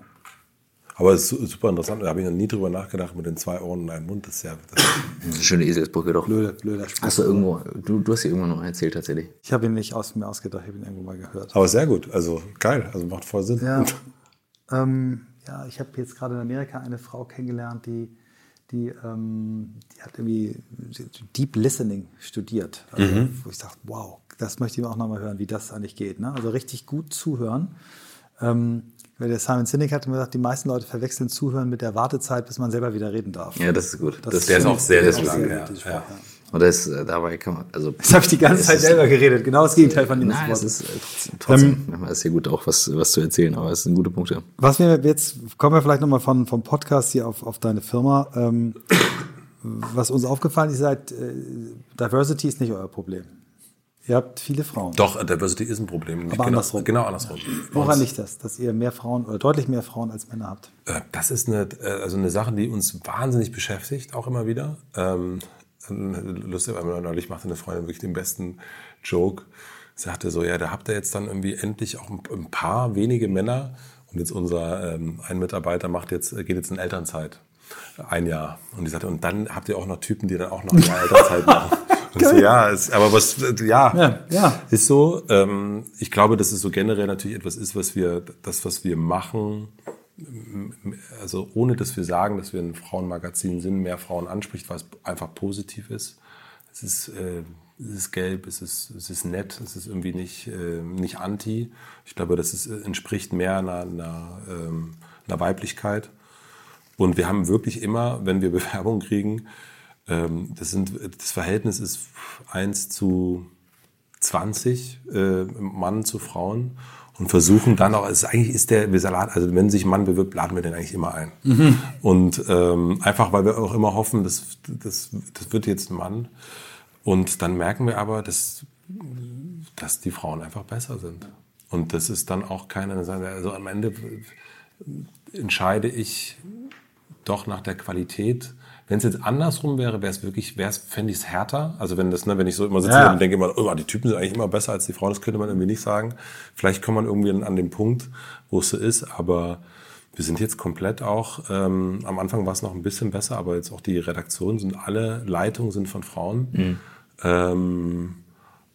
Aber es ist super interessant. Da habe ich noch nie drüber nachgedacht mit den zwei Ohren und einem Mund. Das ist ja das ist eine schöne Eselsbrücke doch. Blöder, blöder Spruch. Hast du irgendwo, du, du hast sie irgendwann noch erzählt tatsächlich. Ich habe ihn nicht aus mir ausgedacht, ich habe ihn irgendwo mal gehört. Aber sehr gut. Also geil. Also macht voll Sinn. Ja, ähm, ja ich habe jetzt gerade in Amerika eine Frau kennengelernt, die, die, ähm, die hat irgendwie Deep Listening studiert. Also, mhm. Wo ich dachte, wow, das möchte ich auch nochmal hören, wie das eigentlich geht. Ne? Also richtig gut zuhören. Ähm, weil der Simon Sinek hat immer gesagt, die meisten Leute verwechseln Zuhören mit der Wartezeit, bis man selber wieder reden darf. Ja, das ist gut. Das, das der ist auch sehr, sehr, sehr, ja, ja. Und das, äh, dabei kann man, also. Das habe ich die ganze Zeit selber geredet. Genau das Gegenteil von dem Nein, es ist äh, trotzdem, ähm, ist hier gut auch was, was zu erzählen, aber es sind gute Punkte. Was wir jetzt, kommen wir vielleicht nochmal von, vom Podcast hier auf, auf deine Firma. Ähm, was uns aufgefallen ist, seid, äh, Diversity ist nicht euer Problem. Ihr habt viele Frauen. Doch, Diversity ist ein Problem. Aber genau, andersrum. Genau andersrum. Woran liegt das, dass ihr mehr Frauen oder deutlich mehr Frauen als Männer habt? Äh, das ist eine, äh, also eine Sache, die uns wahnsinnig beschäftigt, auch immer wieder. Ähm, lustig, weil neulich machte eine Freundin wirklich den besten Joke. Sie sagte so, ja, da habt ihr jetzt dann irgendwie endlich auch ein paar wenige Männer. Und jetzt unser ähm, ein Mitarbeiter macht jetzt, geht jetzt in Elternzeit. Ein Jahr. Und die sagte, und dann habt ihr auch noch Typen, die dann auch noch eine Elternzeit machen. So, ja, ist, aber was, ja, ja, ja. ist so. Ähm, ich glaube, dass es so generell natürlich etwas ist, was wir, das, was wir machen, also ohne dass wir sagen, dass wir ein Frauenmagazin sind, mehr Frauen anspricht, weil es einfach positiv ist. Es ist, äh, es ist gelb, es ist, es ist nett, es ist irgendwie nicht, äh, nicht anti. Ich glaube, das ist, entspricht mehr einer, einer, ähm, einer Weiblichkeit. Und wir haben wirklich immer, wenn wir Bewerbung kriegen, das, sind, das Verhältnis ist 1 zu 20 äh, Mann zu Frauen und versuchen dann auch, also eigentlich ist der Salat, also wenn sich ein Mann bewirbt, laden wir den eigentlich immer ein. Mhm. Und ähm, einfach, weil wir auch immer hoffen, das, das, das wird jetzt ein Mann. Und dann merken wir aber, dass, dass die Frauen einfach besser sind. Und das ist dann auch keine, also am Ende entscheide ich doch nach der Qualität wenn es jetzt andersrum wäre, wäre es wirklich, wäre es, fände ich es härter. Also wenn das, ne, wenn ich so immer sitze ja. und denke immer, oh, die Typen sind eigentlich immer besser als die Frauen, das könnte man irgendwie nicht sagen. Vielleicht kommt man irgendwie an den Punkt, wo es so ist, aber wir sind jetzt komplett auch, ähm, am Anfang war es noch ein bisschen besser, aber jetzt auch die Redaktionen sind alle, Leitungen sind von Frauen. Mhm. Ähm,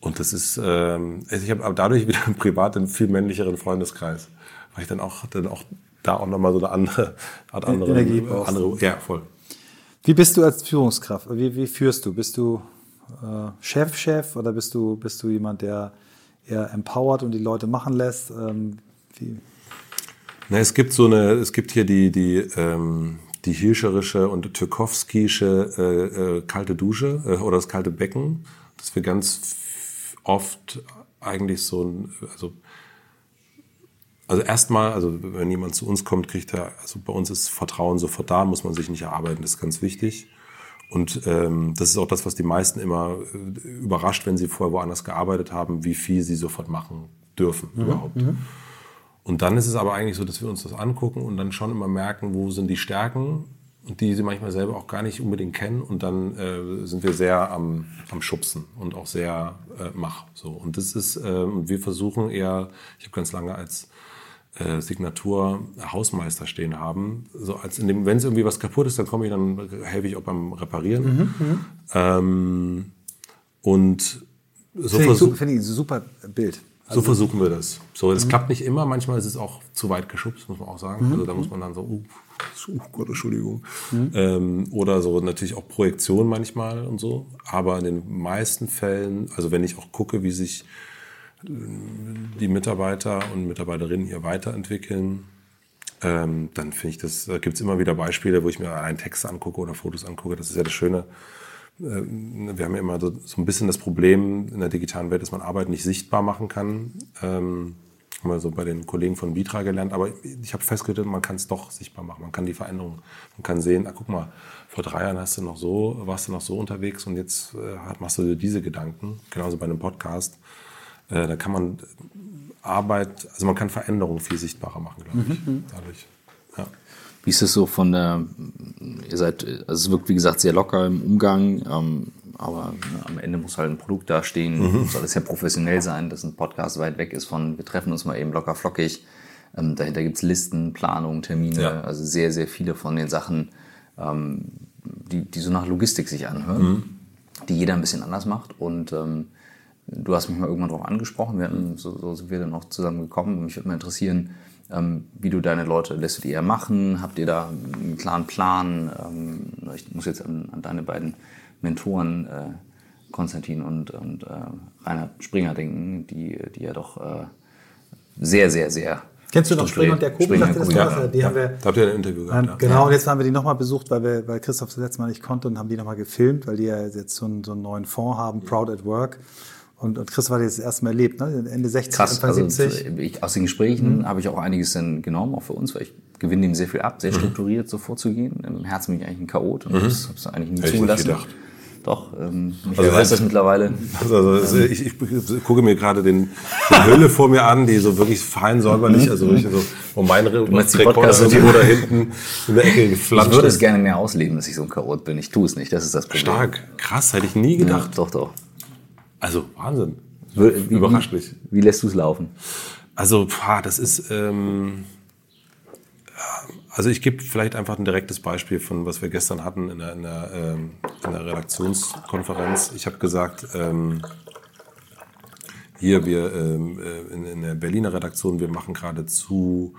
und das ist, ähm, also ich habe dadurch wieder privat einen viel männlicheren Freundeskreis, weil ich dann auch, dann auch da auch nochmal so eine andere Art andere, Energie andere, ja, voll. Wie bist du als Führungskraft? Wie, wie führst du? Bist du äh, Chef, Chef oder bist du, bist du jemand, der eher empowert und die Leute machen lässt? Ähm? Na, es gibt so eine, es gibt hier die, die, ähm, die Hirscherische und Türkowskische äh, äh, kalte Dusche äh, oder das kalte Becken, dass wir ganz oft eigentlich so ein, also also erstmal, also wenn jemand zu uns kommt, kriegt er, also bei uns ist Vertrauen sofort da, muss man sich nicht erarbeiten, das ist ganz wichtig. Und ähm, das ist auch das, was die meisten immer äh, überrascht, wenn sie vorher woanders gearbeitet haben, wie viel sie sofort machen dürfen mhm. überhaupt. Mhm. Und dann ist es aber eigentlich so, dass wir uns das angucken und dann schon immer merken, wo sind die Stärken und die sie manchmal selber auch gar nicht unbedingt kennen. Und dann äh, sind wir sehr am, am Schubsen und auch sehr äh, mach. So. Und das ist, äh, wir versuchen eher, ich habe ganz lange als äh, Signatur Hausmeister stehen haben. So als in dem, wenn es irgendwie was kaputt ist, dann komme ich, dann helfe ich auch beim Reparieren. Mhm, mhm. ähm, und so finde ich, find ich ein super Bild. Also so versuchen wir das. So, das mhm. klappt nicht immer. Manchmal ist es auch zu weit geschubst, muss man auch sagen. Mhm. Also da muss man dann so, uh, oh Gott, Entschuldigung. Mhm. Ähm, oder so natürlich auch Projektion manchmal und so. Aber in den meisten Fällen, also wenn ich auch gucke, wie sich die Mitarbeiter und Mitarbeiterinnen hier weiterentwickeln, ähm, dann finde ich das, da gibt es immer wieder Beispiele, wo ich mir einen Text angucke oder Fotos angucke. Das ist ja das Schöne. Äh, wir haben ja immer so, so, ein bisschen das Problem in der digitalen Welt, dass man Arbeit nicht sichtbar machen kann. Ähm, haben wir so bei den Kollegen von Vitra gelernt, aber ich habe festgestellt, man kann es doch sichtbar machen. Man kann die Veränderung, man kann sehen, ah, guck mal, vor drei Jahren hast du noch so, warst du noch so unterwegs und jetzt äh, machst du dir diese Gedanken. Genauso bei einem Podcast. Äh, da kann man Arbeit, also man kann Veränderungen viel sichtbarer machen, glaube ich. Mhm. Dadurch. Ja. Wie ist es so von der, ihr seid, also es wirkt wie gesagt sehr locker im Umgang, ähm, aber ne, am Ende muss halt ein Produkt dastehen, mhm. soll es ja professionell sein, dass ein Podcast weit weg ist von, wir treffen uns mal eben locker flockig. Ähm, dahinter gibt's Listen, Planungen, Termine, ja. also sehr, sehr viele von den Sachen, ähm, die, die so nach Logistik sich anhören, mhm. die jeder ein bisschen anders macht. Und ähm, du hast mich mal irgendwann darauf angesprochen, wir hatten, so, so sind wir dann auch zusammengekommen. Und mich würde mal interessieren, ähm, wie du deine Leute, lässt du die eher machen? Habt ihr da einen klaren Plan? Ähm, ich muss jetzt an, an deine beiden Mentoren äh, Konstantin und, und äh, Reinhard Springer denken, die, die ja doch äh, sehr, sehr, sehr Kennst du noch Springer und der Kobi? Springer das ja, die ja. haben wir, da habt ihr ein Interview gehabt. Ähm, genau, und jetzt haben wir die nochmal besucht, weil, wir, weil Christoph das letzte Mal nicht konnte und haben die nochmal gefilmt, weil die ja jetzt so einen, so einen neuen Fonds haben, Proud at Work. Und, und Chris war das erste Mal erlebt, ne? Ende 60, Krass, Anfang also 70. Ich, aus den Gesprächen mhm. habe ich auch einiges dann genommen, auch für uns, weil ich gewinne dem sehr viel ab, sehr mhm. strukturiert so vorzugehen. Im Herzen bin ich eigentlich ein Chaot und mhm. das habe ich eigentlich nie Hätte zugelassen. Ich doch, ähm, ich also weiß das mittlerweile. Also, also ich, ich, gucke mir gerade den, die Hülle vor mir an, die so wirklich fein säuberlich, mhm. also wirklich so, wo mein Rekorder irgendwo da hinten in der Ecke geflanscht Ich würde es gerne mehr ausleben, dass ich so ein Chaot bin. Ich tue es nicht, das ist das Problem. Stark, krass, hätte ich nie gedacht. Ja, doch, doch. Also Wahnsinn. Wie, Überrascht mich. Wie lässt du es laufen? Also, pah, das ist... Ähm, also ich gebe vielleicht einfach ein direktes Beispiel von, was wir gestern hatten in der, in der, ähm, in der Redaktionskonferenz. Ich habe gesagt, ähm, hier wir ähm, äh, in, in der Berliner Redaktion, wir machen gerade zu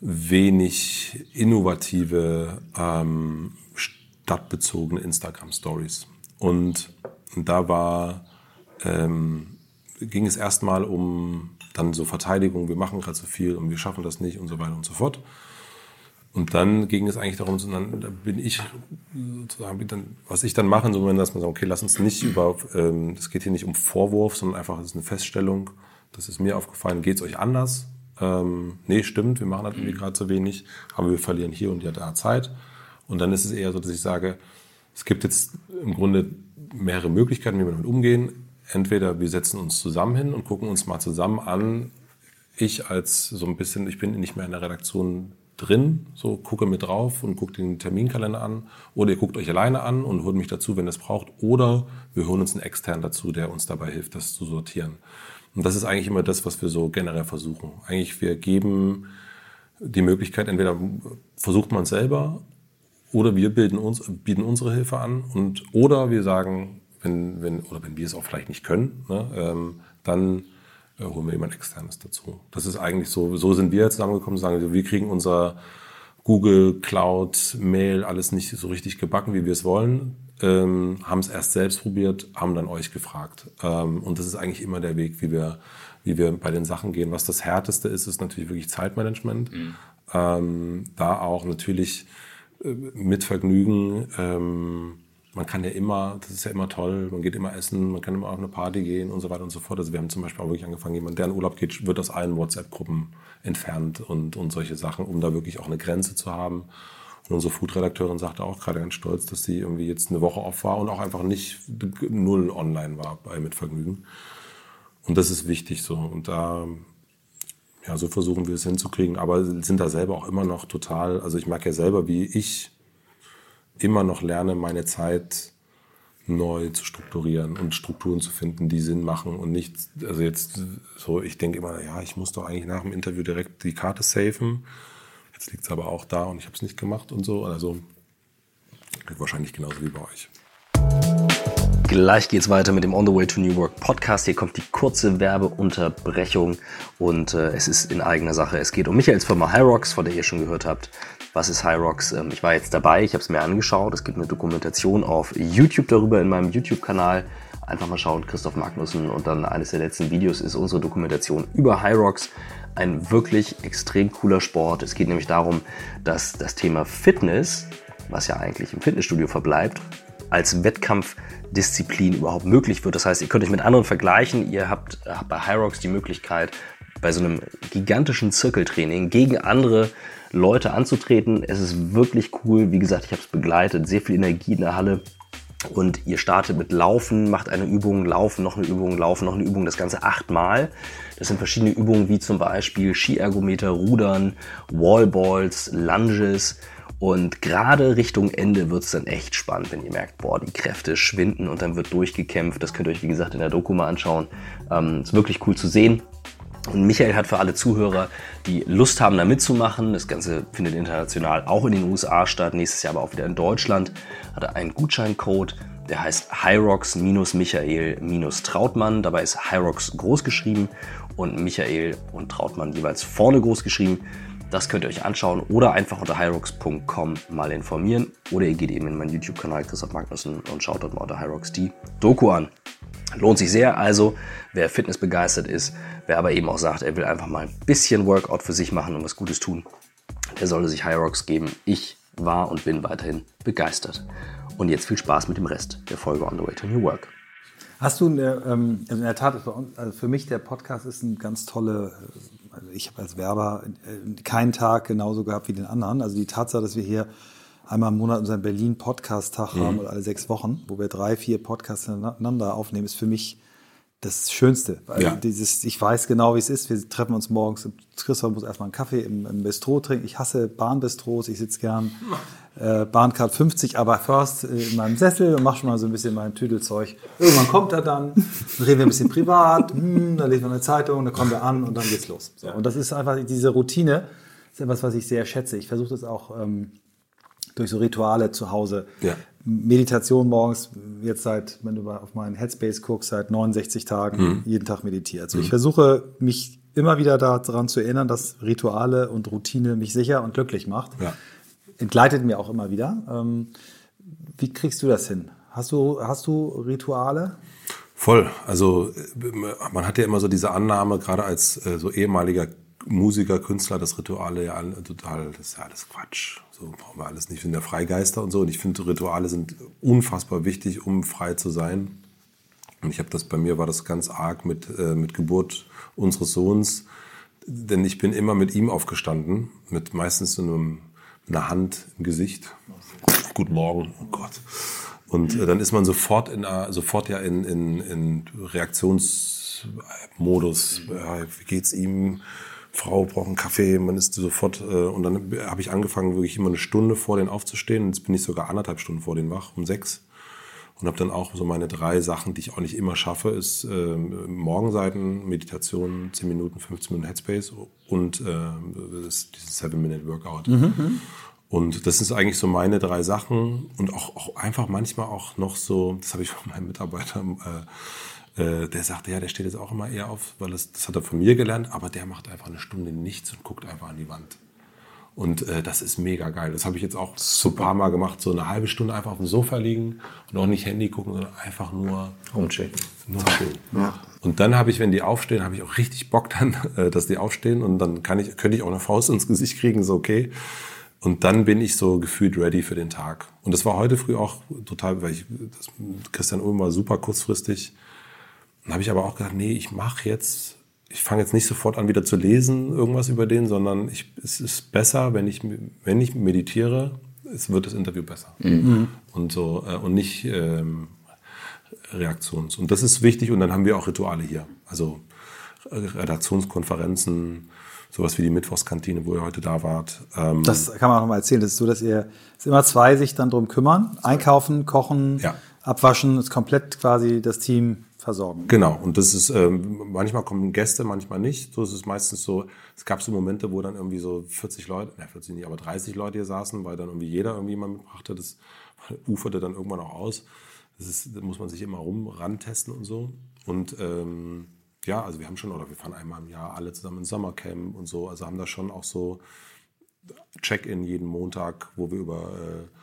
wenig innovative, ähm, stadtbezogene Instagram-Stories. Und da war, ähm, ging es erstmal um dann so Verteidigung, wir machen gerade so viel und wir schaffen das nicht und so weiter und so fort. Und dann ging es eigentlich darum, dann da bin ich sozusagen, dann, was ich dann machen, so wenn dass man sagt, okay, lass uns nicht über, ähm, es geht hier nicht um Vorwurf, sondern einfach, es ist eine Feststellung, das ist mir aufgefallen, geht es euch anders? Ähm, nee, stimmt, wir machen halt irgendwie gerade zu wenig, aber wir verlieren hier und da Zeit. Und dann ist es eher so, dass ich sage, es gibt jetzt im Grunde mehrere Möglichkeiten, wie wir damit umgehen. Entweder wir setzen uns zusammen hin und gucken uns mal zusammen an. Ich als so ein bisschen, ich bin nicht mehr in der Redaktion drin, so gucke mit drauf und gucke den Terminkalender an. Oder ihr guckt euch alleine an und holt mich dazu, wenn ihr es braucht. Oder wir holen uns einen externen dazu, der uns dabei hilft, das zu sortieren. Und das ist eigentlich immer das, was wir so generell versuchen. Eigentlich, wir geben die Möglichkeit, entweder versucht man es selber oder wir bilden uns, bieten unsere Hilfe an und oder wir sagen, wenn, wenn, oder wenn wir es auch vielleicht nicht können, ne, ähm, dann äh, holen wir jemand externes dazu. Das ist eigentlich so, so sind wir zusammengekommen, sagen wir kriegen unser Google, Cloud, Mail, alles nicht so richtig gebacken, wie wir es wollen, ähm, haben es erst selbst probiert, haben dann euch gefragt. Ähm, und das ist eigentlich immer der Weg, wie wir, wie wir bei den Sachen gehen. Was das Härteste ist, ist natürlich wirklich Zeitmanagement. Mhm. Ähm, da auch natürlich mit Vergnügen ähm, man kann ja immer, das ist ja immer toll, man geht immer essen, man kann immer auf eine Party gehen und so weiter und so fort. Also wir haben zum Beispiel auch wirklich angefangen, jemand, der in Urlaub geht, wird aus allen WhatsApp-Gruppen entfernt und, und solche Sachen, um da wirklich auch eine Grenze zu haben. Und unsere Food-Redakteurin sagte auch gerade ganz stolz, dass sie irgendwie jetzt eine Woche off war und auch einfach nicht null online war bei Mitvergnügen. Und das ist wichtig so. Und da, ja, so versuchen wir es hinzukriegen, aber sind da selber auch immer noch total, also ich merke ja selber, wie ich immer noch lerne, meine Zeit neu zu strukturieren und Strukturen zu finden, die Sinn machen und nicht, also jetzt so, ich denke immer, ja, ich muss doch eigentlich nach dem Interview direkt die Karte safen. Jetzt liegt es aber auch da und ich habe es nicht gemacht und so. Also wahrscheinlich genauso wie bei euch. Gleich geht's weiter mit dem On the Way to New Work Podcast. Hier kommt die kurze Werbeunterbrechung und äh, es ist in eigener Sache. Es geht um Michaels Firma Hyrox, von der ihr schon gehört habt. Was ist Hyrox? Ähm, ich war jetzt dabei, ich habe es mir angeschaut. Es gibt eine Dokumentation auf YouTube darüber in meinem YouTube-Kanal. Einfach mal schauen, Christoph Magnussen und dann eines der letzten Videos ist unsere Dokumentation über Hyrox. Ein wirklich extrem cooler Sport. Es geht nämlich darum, dass das Thema Fitness, was ja eigentlich im Fitnessstudio verbleibt, als Wettkampfdisziplin überhaupt möglich wird. Das heißt, ihr könnt euch mit anderen vergleichen. Ihr habt bei Hyrox die Möglichkeit, bei so einem gigantischen Zirkeltraining gegen andere Leute anzutreten. Es ist wirklich cool. Wie gesagt, ich habe es begleitet. Sehr viel Energie in der Halle. Und ihr startet mit Laufen, macht eine Übung, Laufen, noch eine Übung, Laufen, noch eine Übung, das Ganze achtmal. Das sind verschiedene Übungen wie zum Beispiel Skiergometer, Rudern, Wallballs, Lunges. Und gerade Richtung Ende wird es dann echt spannend, wenn ihr merkt, boah, die Kräfte schwinden und dann wird durchgekämpft. Das könnt ihr euch, wie gesagt, in der Doku mal anschauen. Ähm, ist wirklich cool zu sehen. Und Michael hat für alle Zuhörer, die Lust haben, da mitzumachen, das Ganze findet international auch in den USA statt, nächstes Jahr aber auch wieder in Deutschland, hat er einen Gutscheincode, der heißt Hyrox-Michael-Trautmann. Dabei ist Hyrox groß geschrieben und Michael und Trautmann jeweils vorne groß geschrieben. Das könnt ihr euch anschauen oder einfach unter hyrox.com mal informieren. Oder ihr geht eben in meinen YouTube-Kanal Christoph Magnussen und schaut dort mal unter Hyrox die Doku an. Lohnt sich sehr. Also, wer Fitness begeistert ist, wer aber eben auch sagt, er will einfach mal ein bisschen Workout für sich machen und was Gutes tun, der sollte sich Hyrox geben. Ich war und bin weiterhin begeistert. Und jetzt viel Spaß mit dem Rest der Folge On the Way to New Work. Hast du, eine, ähm, also in der Tat, also für mich der Podcast ist ein ganz tolle, äh, also ich habe als Werber äh, keinen Tag genauso gehabt wie den anderen. Also die Tatsache, dass wir hier einmal im Monat unseren Berlin-Podcast-Tag mhm. haben oder alle sechs Wochen, wo wir drei, vier Podcasts ineinander aufnehmen, ist für mich das Schönste. Weil ja. dieses, ich weiß genau, wie es ist. Wir treffen uns morgens. Christoph muss erstmal einen Kaffee im, im Bistro trinken. Ich hasse Bahnbistros. Ich sitze gern äh, Bahncard 50, aber first in meinem Sessel und mache schon mal so ein bisschen mein Tüdelzeug. Irgendwann kommt er dann, dann reden wir ein bisschen privat, hm, dann lesen wir eine Zeitung, dann kommen wir an und dann geht's los. So, und das ist einfach diese Routine. Ist etwas, was ich sehr schätze. Ich versuche das auch ähm, durch so Rituale zu Hause. Ja. Meditation morgens, jetzt seit, wenn du auf meinen Headspace guckst, seit 69 Tagen mhm. jeden Tag meditiert. Also mhm. ich versuche mich immer wieder daran zu erinnern, dass Rituale und Routine mich sicher und glücklich macht. Ja. Entgleitet mir auch immer wieder. Ähm, wie kriegst du das hin? Hast du, hast du Rituale? Voll. Also man hat ja immer so diese Annahme, gerade als äh, so ehemaliger Musiker, Künstler, das Rituale ja total, das ist ja alles Quatsch. So brauchen wir alles nicht. Wir sind ja Freigeister und so. Und ich finde, Rituale sind unfassbar wichtig, um frei zu sein. Und ich habe das, bei mir war das ganz arg mit, äh, mit Geburt unseres Sohns. Denn ich bin immer mit ihm aufgestanden, mit meistens so einem, einer Hand im Gesicht. Guten Morgen, oh Gott. Und äh, dann ist man sofort in, sofort ja in, in, in Reaktionsmodus. Ja, wie geht's ihm? Frau braucht einen Kaffee, man ist sofort, äh, und dann habe ich angefangen, wirklich immer eine Stunde vor denen aufzustehen. Jetzt bin ich sogar anderthalb Stunden vor denen wach, um sechs. Und habe dann auch so meine drei Sachen, die ich auch nicht immer schaffe, ist äh, Morgenseiten, Meditation, 10 Minuten, 15 Minuten Headspace und äh, das, dieses 7-Minute-Workout. Mhm, mhm. Und das sind eigentlich so meine drei Sachen und auch, auch einfach manchmal auch noch so, das habe ich von meinem Mitarbeiter äh, äh, der sagte, ja, der steht jetzt auch immer eher auf, weil das, das hat er von mir gelernt, aber der macht einfach eine Stunde nichts und guckt einfach an die Wand. Und äh, das ist mega geil. Das habe ich jetzt auch so ein paar Mal gemacht. So eine halbe Stunde einfach auf dem Sofa liegen und auch nicht Handy gucken, sondern einfach nur rumchillen. Nur chillen. Ja. Und dann habe ich, wenn die aufstehen, habe ich auch richtig Bock dann, äh, dass die aufstehen. Und dann kann ich, könnte ich auch eine Faust ins Gesicht kriegen, so okay. Und dann bin ich so gefühlt ready für den Tag. Und das war heute früh auch total, weil ich, das, Christian Ulm war super kurzfristig dann habe ich aber auch gedacht, nee, ich mache jetzt, ich fange jetzt nicht sofort an, wieder zu lesen, irgendwas über den, sondern ich, es ist besser, wenn ich, wenn ich meditiere, es wird das Interview besser. Mhm. Und so, äh, und nicht ähm, Reaktions. Und das ist wichtig. Und dann haben wir auch Rituale hier. Also äh, Redaktionskonferenzen, sowas wie die Mittwochskantine, wo ihr heute da wart. Ähm, das kann man auch noch mal erzählen. Das ist so, dass ihr, dass immer zwei sich dann drum kümmern. Einkaufen, kochen, ja. abwaschen, ist komplett quasi das Team versorgen. Genau, und das ist, ähm, manchmal kommen Gäste, manchmal nicht. So ist es meistens so, es gab so Momente, wo dann irgendwie so 40 Leute, ne 40 nicht, aber 30 Leute hier saßen, weil dann irgendwie jeder irgendwie mal mitbrachte. Das uferte dann irgendwann auch aus. Das ist, da muss man sich immer rum rantesten und so. Und ähm, ja, also wir haben schon, oder wir fahren einmal im Jahr alle zusammen ins Sommercamp und so. Also haben da schon auch so Check-in jeden Montag, wo wir über äh,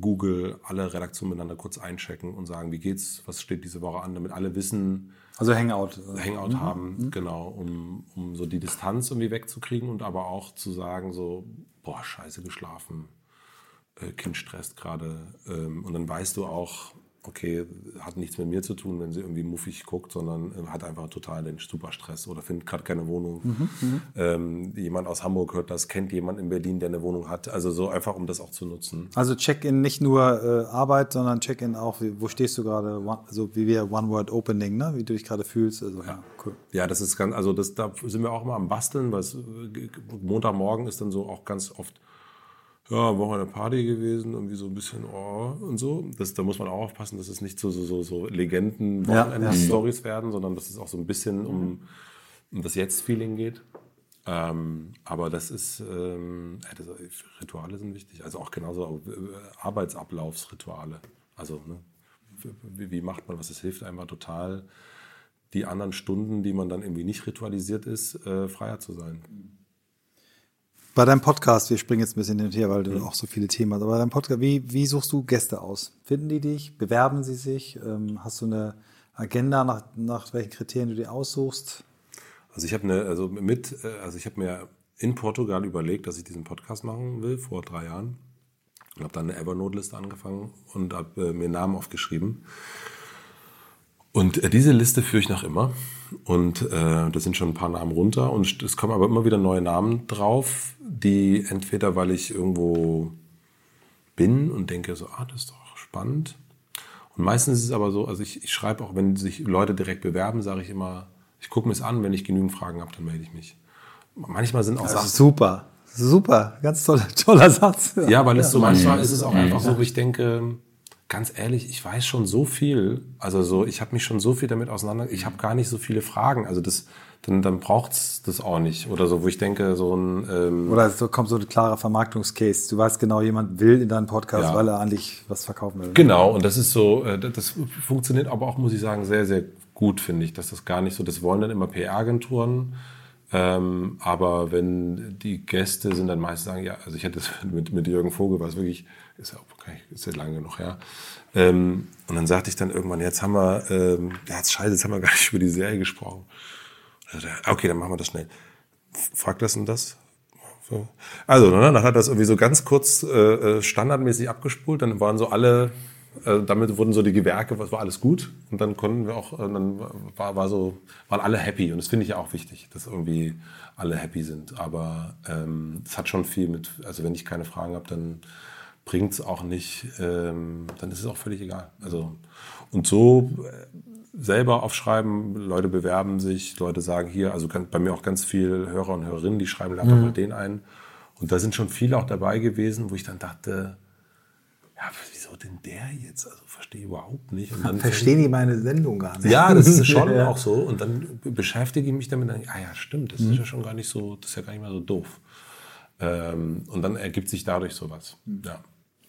Google alle Redaktionen miteinander kurz einchecken und sagen, wie geht's, was steht diese Woche an, damit alle wissen. Also Hangout. Hangout mhm. haben, mhm. genau, um, um so die Distanz irgendwie wegzukriegen und aber auch zu sagen, so, boah, scheiße geschlafen, äh, Kind stresst gerade. Ähm, und dann weißt du auch, okay, hat nichts mit mir zu tun, wenn sie irgendwie muffig guckt, sondern äh, hat einfach total den Superstress oder findet gerade keine Wohnung. Mhm, mhm, ähm, jemand aus Hamburg hört das, kennt jemand in Berlin, der eine Wohnung hat. Also so einfach, um das auch zu nutzen. Also Check-in nicht nur äh, Arbeit, sondern Check-in auch, wie, wo stehst du gerade, so wie wir One-Word-Opening, ne? wie du dich gerade fühlst. Also, ja. ja, cool. Ja, das ist ganz, also das, da sind wir auch immer am Basteln, weil es, äh, Montagmorgen ist dann so auch ganz oft ja, Woche Party gewesen, irgendwie so ein bisschen oh, und so. Das, da muss man auch aufpassen, dass es nicht so, so, so, so Legenden-Wochenende-Stories ja, ja. werden, sondern dass es auch so ein bisschen um um das Jetzt-Feeling geht. Ähm, aber das ist, ähm, das, Rituale sind wichtig. Also auch genauso äh, Arbeitsablaufsrituale. Also, ne, wie, wie, macht man was? Es hilft einfach total, die anderen Stunden, die man dann irgendwie nicht ritualisiert ist, äh, freier zu sein. Bei deinem Podcast, wir springen jetzt ein bisschen hin und her, weil du mhm. auch so viele Themen hast, aber bei deinem Podcast, wie, wie suchst du Gäste aus? Finden die dich? Bewerben sie sich? Ähm, hast du eine Agenda, nach, nach welchen Kriterien du dir aussuchst? Also ich habe eine, also mit, äh, also ich habe mir in Portugal überlegt, dass ich diesen Podcast machen will, vor drei Jahren. Und habe dann eine Evernote-Liste angefangen und habe äh, mir Namen aufgeschrieben. Und äh, diese Liste führe ich noch immer. Und äh, da sind schon ein paar Namen runter. Und es kommen aber immer wieder neue Namen drauf, die entweder, weil ich irgendwo bin und denke so, ah, das ist doch spannend. Und meistens ist es aber so, also ich, ich schreibe auch, wenn sich Leute direkt bewerben, sage ich immer, ich gucke mir es an, wenn ich genügend Fragen habe, dann melde ich mich. Manchmal sind auch Sachen. Super, super, ganz toller, toller Satz. Ja, weil es so manchmal ist es auch einfach so, wo ich denke, ganz ehrlich, ich weiß schon so viel. Also so, ich habe mich schon so viel damit auseinander. Ich habe gar nicht so viele Fragen. Also das, dann, dann braucht's das auch nicht. Oder so, wo ich denke, so ein ähm Oder so kommt so ein klarer Vermarktungscase. Du weißt genau, jemand will in deinen Podcast, ja. weil er eigentlich was verkaufen will. Genau, und das ist so, äh, das funktioniert aber auch, muss ich sagen, sehr, sehr gut, finde ich. Dass das gar nicht so, das wollen dann immer PR-Agenturen. Ähm, aber wenn die Gäste sind, dann meist sagen, ja, also ich hätte es mit, mit Jürgen Vogel, was wirklich, ist ja, okay, ist ja lange noch her. Ähm, und dann sagte ich dann irgendwann, jetzt haben wir, ähm, ja, jetzt scheiße, jetzt haben wir gar nicht über die Serie gesprochen. Okay, dann machen wir das schnell. Frag das und das. So. Also, ne, dann hat das irgendwie so ganz kurz äh, äh standardmäßig abgespult. Dann waren so alle, äh, damit wurden so die Gewerke, was war alles gut. Und dann konnten wir auch, äh, dann war, war so, waren alle happy. Und das finde ich ja auch wichtig, dass irgendwie alle happy sind. Aber ähm, es ähm, hat schon viel mit, also wenn ich keine Fragen habe, dann bringt es auch nicht, ähm, dann ist es auch völlig egal. Also, und so selber aufschreiben, Leute bewerben sich, Leute sagen hier, also bei mir auch ganz viele Hörer und Hörerinnen, die schreiben, lad doch mal mhm. den ein. Und da sind schon viele auch dabei gewesen, wo ich dann dachte, ja, wieso denn der jetzt? Also verstehe ich überhaupt nicht. Und Verstehen die meine Sendung gar nicht. Ja, das ist schon ja. auch so. Und dann beschäftige ich mich damit, dann, ah ja, stimmt, das mhm. ist ja schon gar nicht so, das ist ja gar nicht mehr so doof. Ähm, und dann ergibt sich dadurch sowas. Mhm. Ja.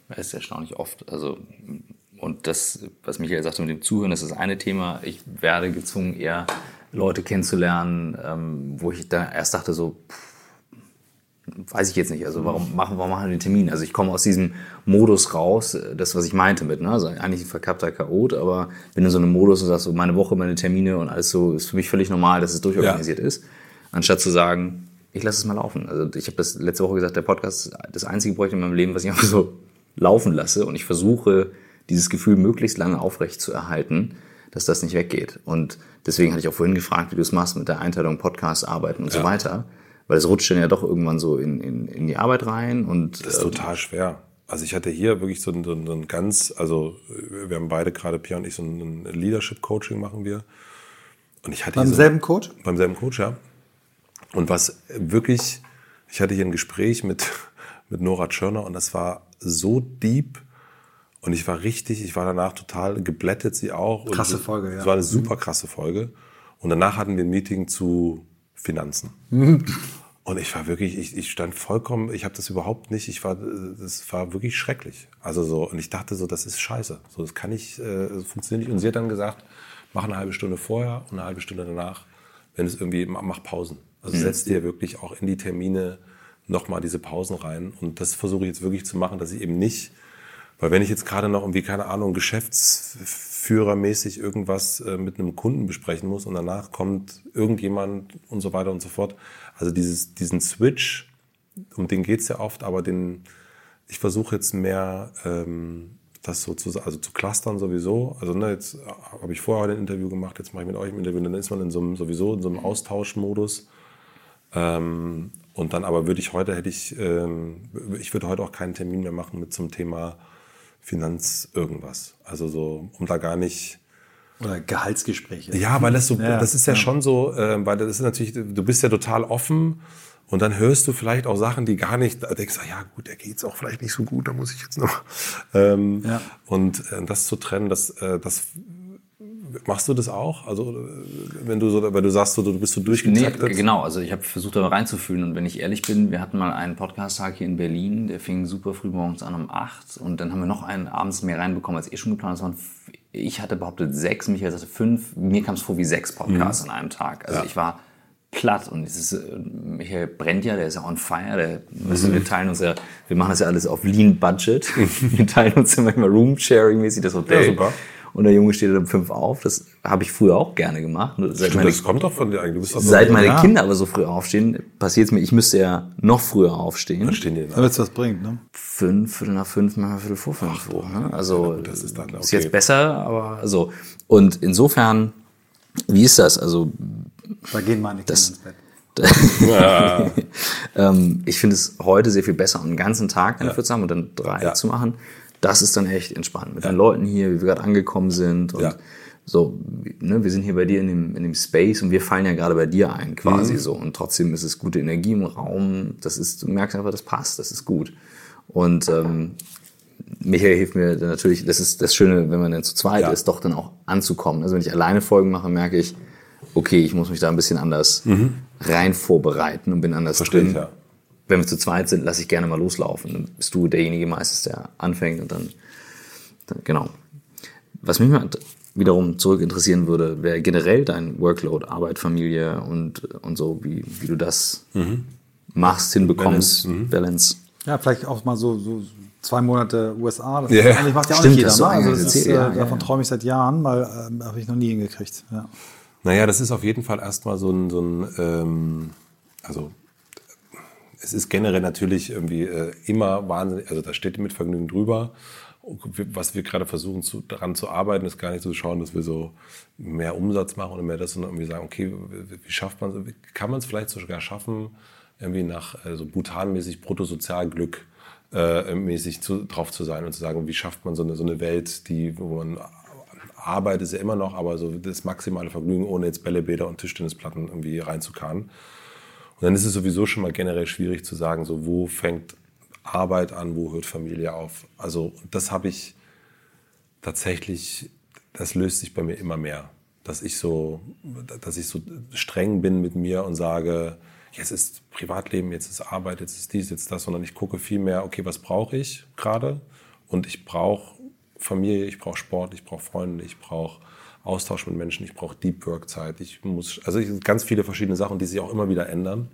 Das ist erstaunlich oft. Also und das, was Michael sagte mit dem Zuhören, das ist das eine Thema. Ich werde gezwungen, eher Leute kennenzulernen, ähm, wo ich da erst dachte, so, pff, weiß ich jetzt nicht. Also warum machen, warum machen wir den Termin? Also ich komme aus diesem Modus raus, das, was ich meinte mit, ne? Also eigentlich ein verkappter Chaot, aber bin in so einem Modus und sag so, meine Woche, meine Termine und alles so, ist für mich völlig normal, dass es durchorganisiert ja. ist. Anstatt zu sagen, ich lasse es mal laufen. Also ich habe das letzte Woche gesagt, der Podcast ist das einzige Projekt in meinem Leben, was ich einfach so laufen lasse und ich versuche, dieses Gefühl möglichst lange aufrecht zu erhalten, dass das nicht weggeht. Und deswegen hatte ich auch vorhin gefragt, wie du es machst mit der Einteilung Podcast, Arbeiten und ja. so weiter. Weil es rutscht dann ja doch irgendwann so in, in, in die Arbeit rein und. Das ist ähm, total schwer. Also ich hatte hier wirklich so ein, so ein ganz, also wir haben beide gerade, Pia und ich, so ein Leadership-Coaching machen wir. Und ich hatte beim so, selben Coach? Beim selben Coach, ja. Und was wirklich, ich hatte hier ein Gespräch mit, mit Nora Tschörner und das war so deep und ich war richtig, ich war danach total geblättet, sie auch. Krasse Folge, ja. Es war eine super krasse Folge. Und danach hatten wir ein Meeting zu Finanzen. Und ich war wirklich, ich, ich stand vollkommen, ich habe das überhaupt nicht, ich war, das war wirklich schrecklich. Also so, und ich dachte so, das ist scheiße. So, das kann nicht, äh, das funktioniert nicht. Und sie hat dann gesagt, mach eine halbe Stunde vorher und eine halbe Stunde danach, wenn es irgendwie, mach Pausen. Also mhm. setz dir wirklich auch in die Termine nochmal diese Pausen rein. Und das versuche ich jetzt wirklich zu machen, dass ich eben nicht weil wenn ich jetzt gerade noch irgendwie, keine Ahnung, geschäftsführermäßig irgendwas äh, mit einem Kunden besprechen muss und danach kommt irgendjemand und so weiter und so fort. Also dieses, diesen Switch, um den geht's ja oft, aber den, ich versuche jetzt mehr ähm, das so zu, also zu clustern sowieso. Also ne, jetzt habe ich vorher ein Interview gemacht, jetzt mache ich mit euch ein Interview, dann ist man in so einem, sowieso in so einem Austauschmodus. Ähm, und dann aber würde ich heute, hätte ich, ähm, ich würde heute auch keinen Termin mehr machen mit zum Thema Finanz irgendwas. Also so, um da gar nicht. Oder Gehaltsgespräche. Ja, weil das so, ja, das ist ja, ja, schon so, äh, weil das ist natürlich, du bist ja total offen und dann hörst du vielleicht auch Sachen, die gar nicht, da denkst du, ja gut, der geht's auch vielleicht nicht so gut, da muss ich jetzt noch. Ähm, ja. Und äh, das zu trennen, das, äh, das machst du das auch? Also wenn du so, wenn du sagst, so, du bist so durchgetaktet? Nee, genau, also ich habe versucht, da reinzufühlen. Und wenn ich ehrlich bin, wir hatten mal einen Podcast-Tag hier in Berlin, der fing super früh morgens an um acht und dann haben wir noch einen abends mehr reinbekommen, als eh schon geplant. Das waren, ich hatte behauptet sechs, Michael sagte fünf. Mir kam es vor wie sechs Podcasts mhm. an einem Tag. Also ja. ich war platt und es ist, äh, Michael brennt ja, der ist ja on fire, der, mhm. wir teilen uns ja, wir machen das ja alles auf Lean Budget. wir teilen uns ja manchmal Room-Sharing-mäßig das Hotel. Ja, super und der Junge steht um fünf auf. Das habe ich früher auch gerne gemacht. Seit Stimmt, meine, das kommt doch von dir eigentlich. seit meine ja. Kinder aber so früh aufstehen, passiert es mir, ich müsste ja noch früher aufstehen. Dann stehen die Damit es was bringt, ne? Fünf, Viertel nach fünf, manchmal Viertel vor fünf. Ach, ne? Also das ist, dann okay. ist jetzt besser, aber so. Und insofern, wie ist das? Also da gehen meine Kinder das, ins Bett. Ja. ähm, ich finde es heute sehr viel besser, einen ganzen Tag dafür ja. zu haben und dann drei ja. zu machen das ist dann echt entspannt. Mit ja. den Leuten hier, wie wir gerade angekommen sind und ja. so, ne, wir sind hier bei dir in dem, in dem Space und wir fallen ja gerade bei dir ein, quasi mhm. so. Und trotzdem ist es gute Energie im Raum. Das ist, du merkst einfach, das passt, das ist gut. Und ähm, Michael hilft mir natürlich, das ist das Schöne, wenn man dann zu zweit ja. ist, doch dann auch anzukommen. Also wenn ich alleine Folgen mache, merke ich, okay, ich muss mich da ein bisschen anders mhm. rein vorbereiten und bin anders Verstehe drin. Ich, ja wenn wir zu zweit sind, lasse ich gerne mal loslaufen. Dann bist du derjenige meistens, der anfängt und dann, dann genau. Was mich mal wiederum zurück interessieren würde, wäre generell dein Workload, Arbeit, Familie und, und so, wie, wie du das mhm. machst, hinbekommst, Balance. Mhm. Balance. Ja, vielleicht auch mal so, so zwei Monate USA. Das yeah. eigentlich macht ja auch Stimmt, nicht jeder. Ne? Also ist, äh, ja, davon ja. träume ich seit Jahren, weil äh, habe ich noch nie hingekriegt. Ja. Naja, das ist auf jeden Fall erstmal so ein, so ein ähm, also es ist generell natürlich irgendwie äh, immer wahnsinnig, also da steht mit Vergnügen drüber. Was wir gerade versuchen, zu, daran zu arbeiten, ist gar nicht zu schauen, dass wir so mehr Umsatz machen oder mehr das, sondern irgendwie sagen, okay, wie schafft man es, kann man es vielleicht sogar schaffen, irgendwie nach äh, so also butanmäßig Bruttosozialglück äh, mäßig zu, drauf zu sein und zu sagen, wie schafft man so eine, so eine Welt, die, wo man arbeitet, ist ja immer noch, aber so das maximale Vergnügen, ohne jetzt Bällebäder und Tischtennisplatten irgendwie reinzukarren. Und dann ist es sowieso schon mal generell schwierig zu sagen, so wo fängt Arbeit an, wo hört Familie auf. Also das habe ich tatsächlich, das löst sich bei mir immer mehr, dass ich so, dass ich so streng bin mit mir und sage, jetzt ist Privatleben, jetzt ist Arbeit, jetzt ist dies, jetzt das, sondern ich gucke viel mehr, okay, was brauche ich gerade? Und ich brauche Familie, ich brauche Sport, ich brauche Freunde, ich brauche Austausch mit Menschen, ich brauche Deep Work Zeit, ich muss, also ich, ganz viele verschiedene Sachen, die sich auch immer wieder ändern.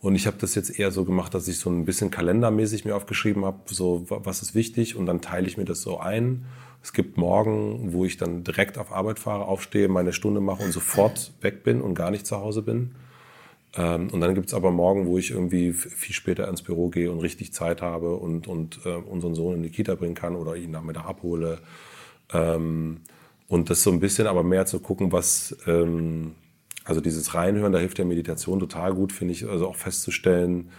Und ich habe das jetzt eher so gemacht, dass ich so ein bisschen kalendermäßig mir aufgeschrieben habe, so was ist wichtig und dann teile ich mir das so ein. Es gibt Morgen, wo ich dann direkt auf Arbeit fahre, aufstehe, meine Stunde mache und sofort weg bin und gar nicht zu Hause bin. Ähm, und dann gibt es aber Morgen, wo ich irgendwie viel später ins Büro gehe und richtig Zeit habe und, und äh, unseren Sohn in die Kita bringen kann oder ihn nachmittag abhole. Ähm, und das so ein bisschen aber mehr zu gucken, was, ähm, also dieses Reinhören, da hilft ja Meditation total gut, finde ich, also auch festzustellen,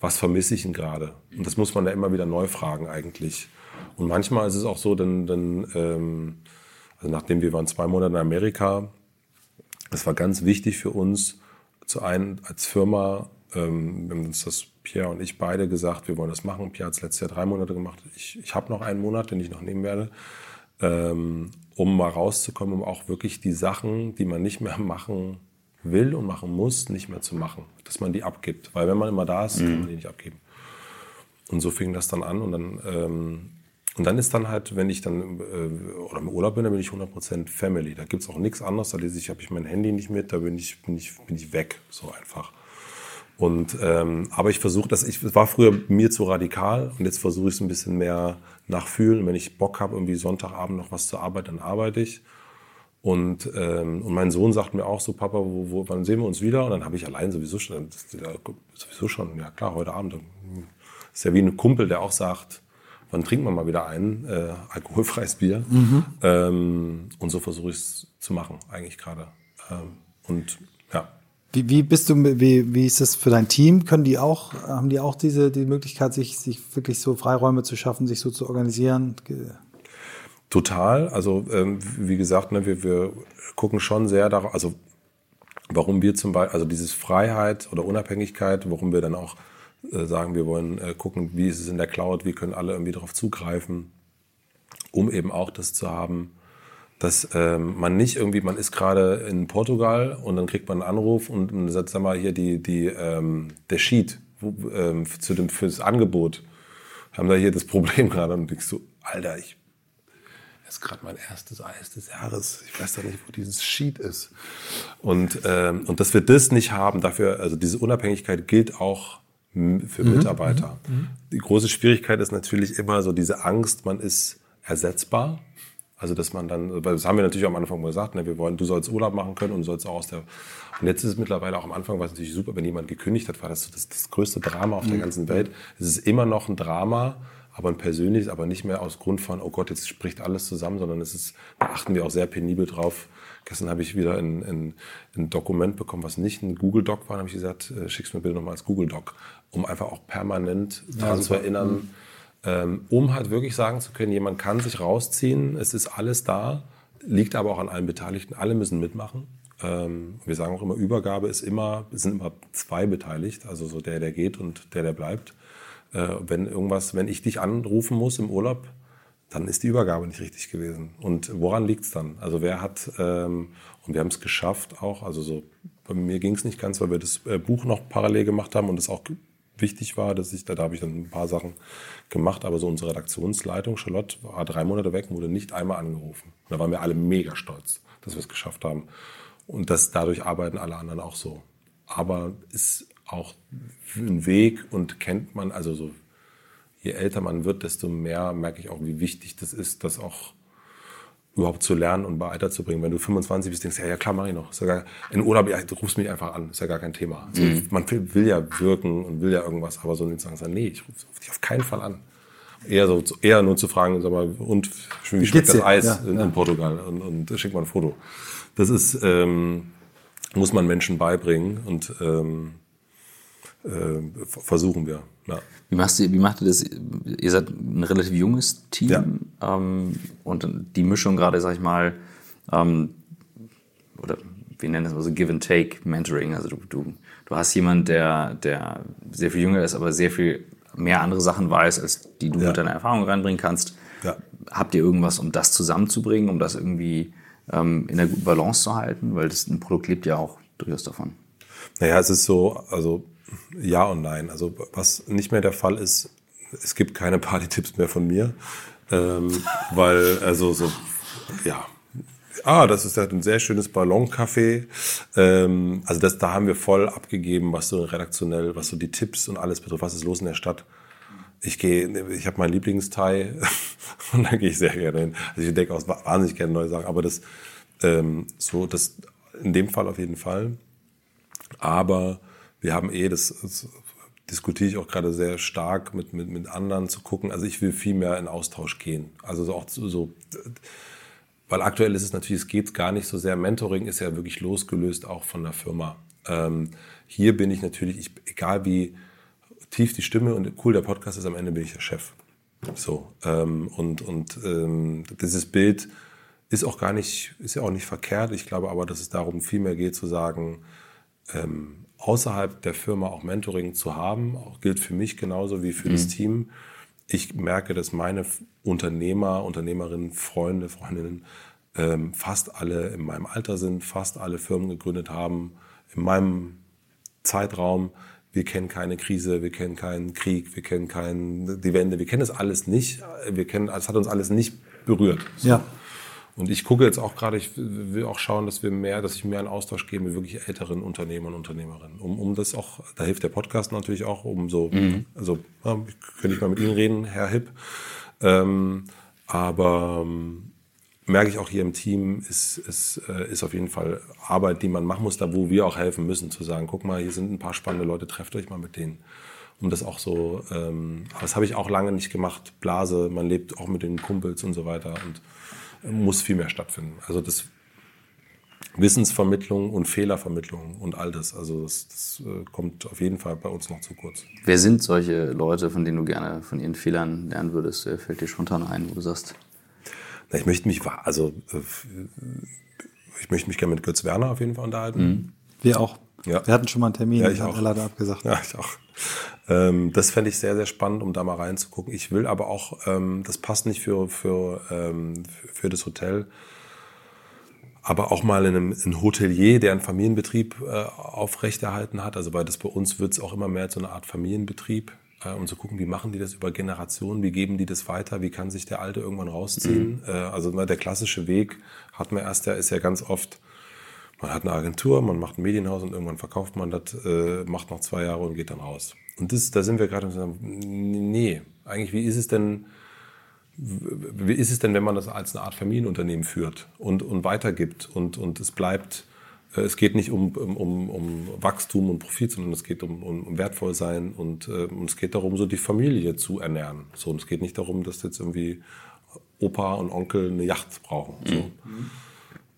was vermisse ich denn gerade? Und das muss man ja immer wieder neu fragen eigentlich. Und manchmal ist es auch so, denn, denn ähm, also nachdem wir waren zwei Monate in Amerika, es war ganz wichtig für uns, zu einem als Firma, ähm, wir haben uns das Pierre und ich beide gesagt, wir wollen das machen. Pierre hat es letztes Jahr drei Monate gemacht. Ich, ich habe noch einen Monat, den ich noch nehmen werde. Ähm, um mal rauszukommen, um auch wirklich die Sachen, die man nicht mehr machen will und machen muss, nicht mehr zu machen. Dass man die abgibt. Weil wenn man immer da ist, mhm. kann man die nicht abgeben. Und so fing das dann an. Und dann, ähm, und dann ist dann halt, wenn ich dann äh, oder im Urlaub bin, dann bin ich 100% Family. Da gibt es auch nichts anderes. Da lese ich, habe ich mein Handy nicht mit, da bin ich, bin ich, bin ich weg. So einfach. Und, ähm, aber ich versuche das, ich war früher mir zu radikal und jetzt versuche ich es ein bisschen mehr nachfühlen. Wenn ich Bock habe, irgendwie Sonntagabend noch was zu arbeiten, dann arbeite ich. Und, ähm, und mein Sohn sagt mir auch so, Papa, wo, wo, wann sehen wir uns wieder? Und dann habe ich allein sowieso schon, sowieso schon, ja klar, heute Abend. Das ist ja wie ein Kumpel, der auch sagt, wann trinkt man mal wieder ein, äh, alkoholfreies Bier. Mhm. Ähm, und so versuche ich es zu machen, eigentlich gerade. Ähm, und ja. Wie, wie bist du, wie, wie ist das für dein Team? Können die auch, haben die auch diese die Möglichkeit, sich, sich wirklich so Freiräume zu schaffen, sich so zu organisieren? Total. Also ähm, wie gesagt, ne, wir, wir gucken schon sehr darauf, also warum wir zum Beispiel, also dieses Freiheit oder Unabhängigkeit, warum wir dann auch äh, sagen, wir wollen äh, gucken, wie ist es in der Cloud, wie können alle irgendwie darauf zugreifen, um eben auch das zu haben, dass ähm, man nicht irgendwie, man ist gerade in Portugal und dann kriegt man einen Anruf und, sagt, sag mal, hier die, die, ähm, der Sheet wo, ähm, zu dem, fürs Angebot. Haben da hier das Problem gerade und ich so, Alter, ich ist gerade mein erstes Eis des Jahres. Ich weiß doch nicht, wo dieses Sheet ist. Und, ähm, und dass wir das nicht haben, dafür, also diese Unabhängigkeit gilt auch für mhm. Mitarbeiter. Mhm. mhm. Die große Schwierigkeit ist natürlich immer so diese Angst, man ist ersetzbar. Also dass man dann, das haben wir natürlich am Anfang gesagt, ne, wir wollen, du sollst Urlaub machen können und du sollst auch aus der. Und jetzt ist es mittlerweile auch am Anfang, war es natürlich super, wenn jemand gekündigt hat, war das das, das größte Drama auf mhm. der ganzen Welt. Es ist immer noch ein Drama, aber ein persönliches, aber nicht mehr aus Grund von, oh Gott, jetzt spricht alles zusammen, sondern es ist, da achten wir auch sehr penibel drauf. Gestern habe ich wieder ein, ein, ein Dokument bekommen, was nicht ein Google Doc war, dann habe ich gesagt, äh, schick's mir bitte nochmal als Google Doc, um einfach auch permanent daran zu erinnern, mhm um halt wirklich sagen zu können, jemand kann sich rausziehen, es ist alles da, liegt aber auch an allen Beteiligten, alle müssen mitmachen. Ähm, wir sagen auch immer, Übergabe ist immer, es sind immer zwei beteiligt, also so der, der geht und der, der bleibt. Äh, wenn irgendwas, wenn ich dich anrufen muss im Urlaub, dann ist die Übergabe nicht richtig gewesen. Und woran liegt es dann? Also wer hat, ähm, und wir haben es geschafft auch, also so, bei mir ging es nicht ganz, weil wir das äh, Buch noch parallel gemacht haben und es auch wichtig war, dass ich, da, da habe ich dann ein paar Sachen gemacht, aber so unsere Redaktionsleitung, Charlotte, war drei Monate weg, wurde nicht einmal angerufen. Da waren wir alle mega stolz, dass wir es geschafft haben. Und das, dadurch arbeiten alle anderen auch so. Aber ist auch ein Weg und kennt man, also so, je älter man wird, desto mehr merke ich auch, wie wichtig das ist, dass auch überhaupt zu lernen und weiterzubringen. Wenn du 25 bist, denkst du, ja, ja klar, mache ich noch. Ist ja gar, in Urlaub, ja, du rufst mich einfach an, ist ja gar kein Thema. Also, mhm. Man will, will, ja wirken und will ja irgendwas, aber so nicht sagen, nee, ich rufe dich auf keinen Fall an. Eher so, eher nur zu fragen, sag mal, und wie, wie schmeckt das Eis ja, in, ja. in, Portugal? Und, und schick mal ein Foto. Das ist, ähm, muss man Menschen beibringen und ähm, äh, versuchen wir. Ja. Wie, machst du, wie macht ihr das? Ihr seid ein relativ junges Team ja. ähm, und die Mischung gerade, sag ich mal, ähm, oder wir nennen es also Give and Take Mentoring. Also du, du, du hast jemanden, der, der sehr viel jünger ist, aber sehr viel mehr andere Sachen weiß, als die du ja. mit deiner Erfahrung reinbringen kannst. Ja. Habt ihr irgendwas, um das zusammenzubringen, um das irgendwie ähm, in einer guten Balance zu halten? Weil das ein Produkt lebt ja auch durchaus davon. Naja, es ist so, also ja und nein. Also was nicht mehr der Fall ist, es gibt keine Party-Tipps mehr von mir, ähm, weil also so ja. Ah, das ist halt ein sehr schönes Balloncafé. Ähm, also das, da haben wir voll abgegeben, was so redaktionell, was so die Tipps und alles betrifft. Was ist los in der Stadt? Ich gehe, ich habe meinen Lieblingsteil und da gehe ich sehr gerne hin. Also ich denke auch wahnsinnig gerne neue Sachen, aber das ähm, so, das in dem Fall auf jeden Fall. Aber wir haben eh, das, das diskutiere ich auch gerade sehr stark mit, mit, mit anderen zu gucken. Also ich will viel mehr in Austausch gehen. Also auch so, so weil aktuell ist es natürlich, es geht gar nicht so sehr. Mentoring ist ja wirklich losgelöst auch von der Firma. Ähm, hier bin ich natürlich, ich, egal wie tief die Stimme und cool der Podcast ist, am Ende bin ich der Chef. So ähm, und und ähm, dieses Bild ist auch gar nicht, ist ja auch nicht verkehrt. Ich glaube aber, dass es darum viel mehr geht zu sagen, ähm, außerhalb der Firma auch Mentoring zu haben, auch gilt für mich genauso wie für mhm. das Team. Ich merke, dass meine Unternehmer, Unternehmerinnen, Freunde, Freundinnen ähm, fast alle in meinem Alter sind, fast alle Firmen gegründet haben, in meinem Zeitraum. Wir kennen keine Krise, wir kennen keinen Krieg, wir kennen keinen, die Wende, wir kennen das alles nicht. Wir kennen, es hat uns alles nicht berührt. So. Ja. Und ich gucke jetzt auch gerade, ich will auch schauen, dass wir mehr, dass ich mehr einen Austausch gebe mit wirklich älteren Unternehmern und Unternehmerinnen. Um, um das auch, da hilft der Podcast natürlich auch, um so, mhm. also ja, könnte ich mal mit Ihnen reden, Herr Hipp. Ähm, aber ähm, merke ich auch hier im Team, ist, ist, äh, ist auf jeden Fall Arbeit, die man machen muss, da wo wir auch helfen müssen, zu sagen, guck mal, hier sind ein paar spannende Leute, trefft euch mal mit denen. Um das auch so, ähm, das habe ich auch lange nicht gemacht, Blase, man lebt auch mit den Kumpels und so weiter. Und muss viel mehr stattfinden. Also das Wissensvermittlung und Fehlervermittlung und all das. Also das, das, äh, kommt auf jeden Fall bei uns noch zu kurz. Wer sind solche Leute, von denen du gerne von ihren Fehlern lernen würdest? Wer fällt dir spontan ein, wo du sagst? Na, ich möchte mich, also äh, ich möchte mich gerne mit Götz Werner auf jeden Fall unterhalten. Mhm. Wir auch. Ja. Wir hatten schon mal einen Termin, ja, ich er leider abgesagt. Ja, ich auch. Ähm, das fände ich sehr, sehr spannend, um da mal reinzugucken. Ich will aber auch, ähm, das passt nicht für, für, ähm, für das Hotel, aber auch mal in einem ein Hotelier, der einen Familienbetrieb äh, aufrechterhalten hat. Also weil das bei uns wird es auch immer mehr zu einer Art Familienbetrieb, äh, um zu gucken, wie machen die das über Generationen, wie geben die das weiter, wie kann sich der Alte irgendwann rausziehen. Mhm. Äh, also der klassische Weg hat man erst, der ist ja ganz oft, man hat eine Agentur, man macht ein Medienhaus und irgendwann verkauft man das, äh, macht noch zwei Jahre und geht dann raus. Und das, da sind wir gerade und sagen, nee, eigentlich, wie ist es denn, wie ist es denn, wenn man das als eine Art Familienunternehmen führt und, und weitergibt und, und es bleibt, äh, es geht nicht um, um, um Wachstum und Profit, sondern es geht um, um, um Wertvollsein und, äh, und es geht darum, so die Familie zu ernähren. So, und es geht nicht darum, dass jetzt irgendwie Opa und Onkel eine Yacht brauchen. So. Mhm.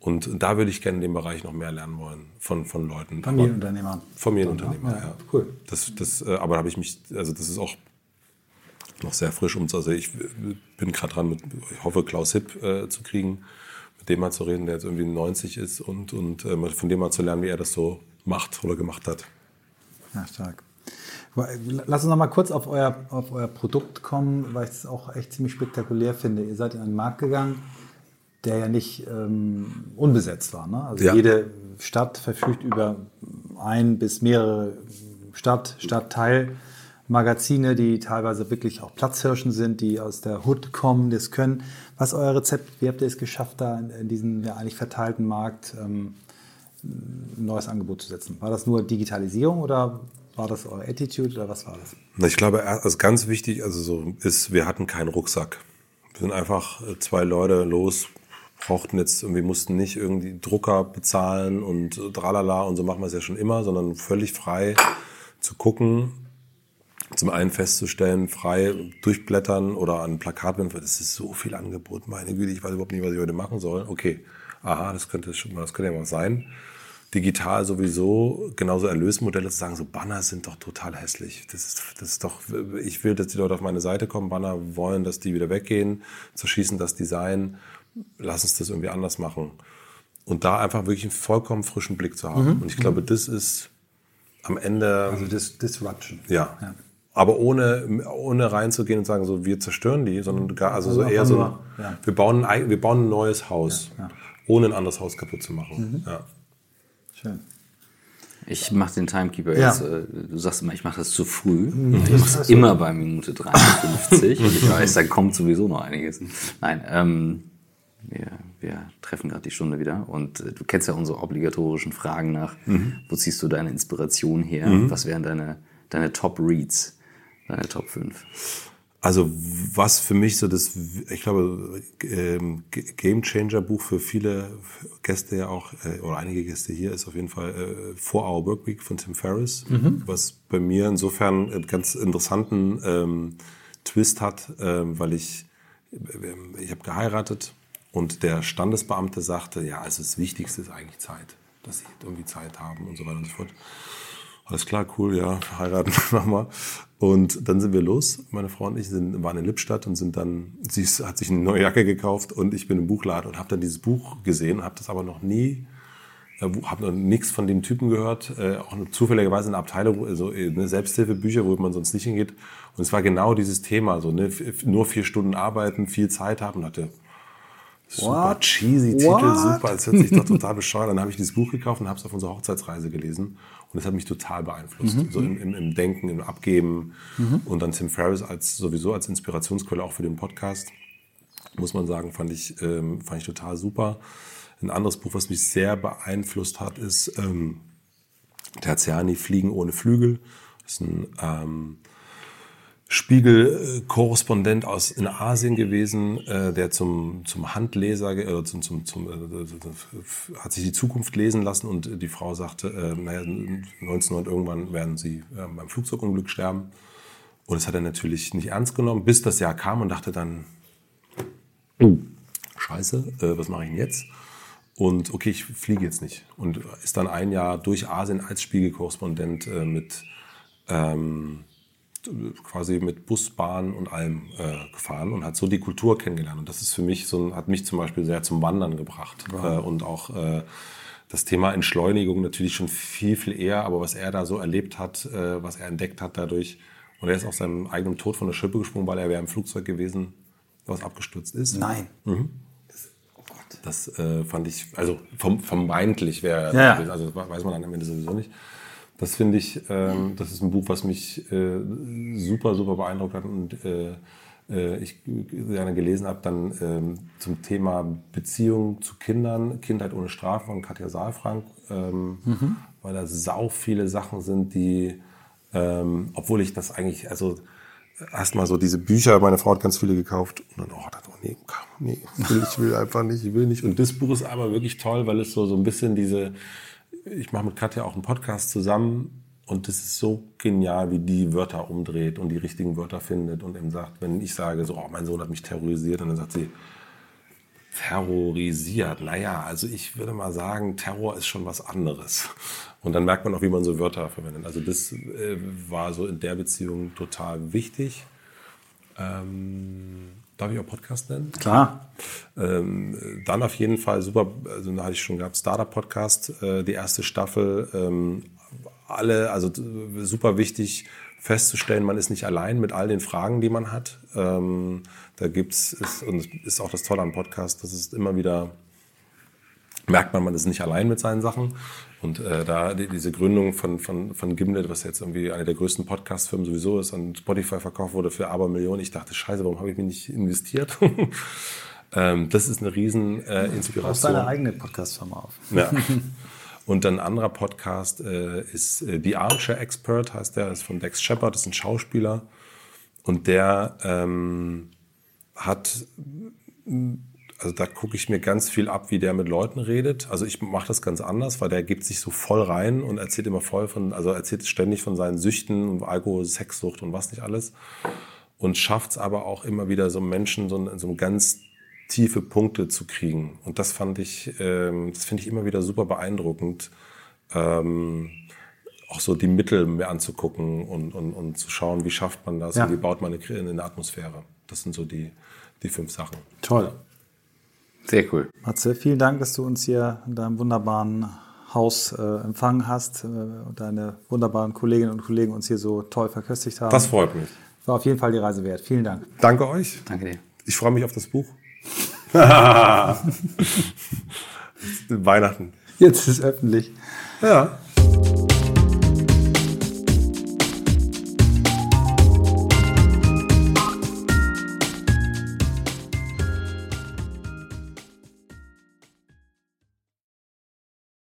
Und da würde ich gerne in dem Bereich noch mehr lernen wollen von, von Leuten. Familienunternehmer. Familienunternehmer, ja. ja. Cool. Das, das, äh, aber habe ich mich, also das ist auch noch sehr frisch um Also ich bin gerade dran, mit, ich hoffe, Klaus Hipp äh, zu kriegen, mit dem mal zu reden, der jetzt irgendwie 90 ist und, und äh, von dem mal zu lernen, wie er das so macht oder gemacht hat. Ja, stark. Lass uns noch mal kurz auf euer, auf euer Produkt kommen, weil ich es auch echt ziemlich spektakulär finde. Ihr seid in einen Markt gegangen, der ja nicht ähm, unbesetzt war. Ne? Also ja. jede Stadt verfügt über ein bis mehrere Stadt, Stadtteil Magazine, die teilweise wirklich auch Platzhirschen sind, die aus der Hood kommen, das können. Was ist euer Rezept? Wie habt ihr es geschafft, da in, in diesem ja eigentlich verteilten Markt ähm, ein neues Angebot zu setzen? War das nur Digitalisierung oder war das eure Attitude oder was war das? Ich glaube, also ganz wichtig, also so ist, wir hatten keinen Rucksack. Wir sind einfach äh, zwei Leute los, brauchten jetzt irgendwie, mussten nicht irgendwie Drucker bezahlen und tralala und so machen wir es ja schon immer, sondern völlig frei zu gucken, zum einen festzustellen, frei durchblättern oder an Plakat, das ist so viel Angebot, meine Güte, ich weiß überhaupt nicht, was ich heute machen soll. Okay, aha, das könnte schon mal, das könnte ja mal sein. Digital sowieso, genauso Erlösmodelle zu sagen, so Banner sind doch total hässlich. Das ist, das ist doch, ich will, dass die Leute auf meine Seite kommen, Banner wollen, dass die wieder weggehen, zerschießen das Design, lass uns das irgendwie anders machen. Und da einfach wirklich einen vollkommen frischen Blick zu haben. Mhm. Und ich glaube, das ist am Ende. Also Dis Disruption. Ja. ja aber ohne, ohne reinzugehen und sagen, so, wir zerstören die, sondern gar, also, also so eher so, nur, ja. wir, bauen ein, wir bauen ein neues Haus, ja, ja. ohne ein anderes Haus kaputt zu machen. Mhm. Schön. Ich mache den Timekeeper jetzt. Äh, du sagst immer, ich mache das zu früh. Mhm. Ich mache es immer bei Minute 53 und ich weiß, da kommt sowieso noch einiges. Nein, ähm, wir, wir treffen gerade die Stunde wieder und äh, du kennst ja unsere obligatorischen Fragen nach. Mhm. Wo ziehst du deine Inspiration her? Mhm. Was wären deine, deine Top-Reads? Deine Top 5. Also was für mich so das, ich glaube, ähm, Game Changer Buch für viele Gäste ja auch, äh, oder einige Gäste hier, ist auf jeden Fall äh, Four Hour Work Week von Tim Ferriss, mhm. was bei mir insofern einen ganz interessanten ähm, Twist hat, ähm, weil ich, ich habe geheiratet und der Standesbeamte sagte, ja, also das Wichtigste ist eigentlich Zeit, dass sie irgendwie Zeit haben und so weiter und so fort alles klar, cool, ja, heiraten machen wir. Und dann sind wir los. Meine Frau und ich sind, waren in Lippstadt und sind dann, sie hat sich eine neue Jacke gekauft und ich bin im Buchladen und habe dann dieses Buch gesehen, habe das aber noch nie, äh, habe noch nichts von dem Typen gehört, äh, auch zufälligerweise in einer Abteilung, also eine Selbsthilfebücher, wo man sonst nicht hingeht. Und es war genau dieses Thema, so ne, nur vier Stunden arbeiten, viel Zeit haben, hatte super What? cheesy Titel, What? super, das hört sich doch total bescheuert. Dann habe ich dieses Buch gekauft und habe es auf unserer Hochzeitsreise gelesen und das hat mich total beeinflusst. Mhm. So im, im, im, Denken, im Abgeben. Mhm. Und dann Tim Ferriss als sowieso als Inspirationsquelle auch für den Podcast, muss man sagen, fand ich, ähm, fand ich total super. Ein anderes Buch, was mich sehr beeinflusst hat, ist ähm, Terziani Fliegen ohne Flügel. Das ist ein ähm, Spiegel-Korrespondent aus in Asien gewesen, äh, der zum, zum Handleser, äh, zum, zum, zum, äh, hat sich die Zukunft lesen lassen und die Frau sagte, äh, naja, 1900 irgendwann werden sie äh, beim Flugzeugunglück sterben. Und das hat er natürlich nicht ernst genommen, bis das Jahr kam und dachte dann, oh, scheiße, äh, was mache ich denn jetzt? Und okay, ich fliege jetzt nicht. Und ist dann ein Jahr durch Asien als Spiegelkorrespondent äh, mit ähm, quasi mit Bus, Bahn und allem äh, gefahren und hat so die Kultur kennengelernt. Und das ist für mich so, hat mich zum Beispiel sehr zum Wandern gebracht wow. äh, und auch äh, das Thema Entschleunigung natürlich schon viel, viel eher, aber was er da so erlebt hat, äh, was er entdeckt hat dadurch. Und er ist aus seinem eigenen Tod von der Schippe gesprungen, weil er wäre im Flugzeug gewesen, was abgestürzt ist. Nein. Mhm. Das, oh Gott. Das äh, fand ich, also vom, vermeintlich wäre, Ja. also weiß man dann am Ende sowieso nicht. Das finde ich, ähm, das ist ein Buch, was mich äh, super, super beeindruckt hat und äh, äh, ich gerne gelesen habe, dann ähm, zum Thema Beziehung zu Kindern, Kindheit ohne Strafe von Katja Saalfrank, ähm, weil da sau viele Sachen sind, die, ähm, obwohl ich das eigentlich, also erstmal so diese Bücher, meine Frau hat ganz viele gekauft und dann, oh, das, oh nee, nee, ich will, ich will einfach nicht, ich will nicht. Und das Buch ist aber wirklich toll, weil es so, so ein bisschen diese, ich mache mit Katja auch einen Podcast zusammen und das ist so genial, wie die Wörter umdreht und die richtigen Wörter findet und eben sagt, wenn ich sage, so, oh, mein Sohn hat mich terrorisiert, und dann sagt sie, terrorisiert. Naja, also ich würde mal sagen, Terror ist schon was anderes. Und dann merkt man auch, wie man so Wörter verwendet. Also das äh, war so in der Beziehung total wichtig. Ähm, darf ich auch Podcast nennen? Klar. Ähm, dann auf jeden Fall super, also da hatte ich schon gehabt, Startup Podcast, äh, die erste Staffel. Ähm, alle, also super wichtig festzustellen, man ist nicht allein mit all den Fragen, die man hat. Ähm, da gibt's, ist, und es ist auch das Tolle am Podcast, dass es immer wieder merkt man, man ist nicht allein mit seinen Sachen. Und äh, da die, diese Gründung von, von, von Gimlet, was jetzt irgendwie eine der größten Podcast-Firmen sowieso ist, an Spotify verkauft wurde für Abermillionen. Ich dachte, scheiße, warum habe ich mich nicht investiert? ähm, das ist eine riesen äh, Inspiration. seine eigene Podcast-Firma auf. Ja. Und dann ein anderer Podcast äh, ist äh, The Armchair Expert, heißt der, ist von Dex Shepard, ist ein Schauspieler. Und der ähm, hat, also da gucke ich mir ganz viel ab, wie der mit Leuten redet. Also ich mache das ganz anders, weil der gibt sich so voll rein und erzählt immer voll von, also erzählt ständig von seinen Süchten und Alkohol, Sexsucht und was nicht alles. Und schafft es aber auch immer wieder so Menschen so, in so ganz tiefe Punkte zu kriegen. Und das fand ich, ähm, das finde ich immer wieder super beeindruckend, ähm, auch so die Mittel mir anzugucken und, und, und zu schauen, wie schafft man das Ja. und wie baut man eine, eine Atmosphäre. Das sind so die, die fünf Sachen. Toll. Sehr cool. Matze, vielen Dank, dass du uns hier in deinem wunderbaren Haus äh, empfangen hast äh, und deine wunderbaren Kolleginnen und Kollegen uns hier so toll verköstigt haben. Das freut mich. war auf jeden Fall die Reise wert. Vielen Dank. Danke euch. Danke dir. Ich freue mich auf das Buch. Weihnachten. Jetzt ist es öffentlich. Ja.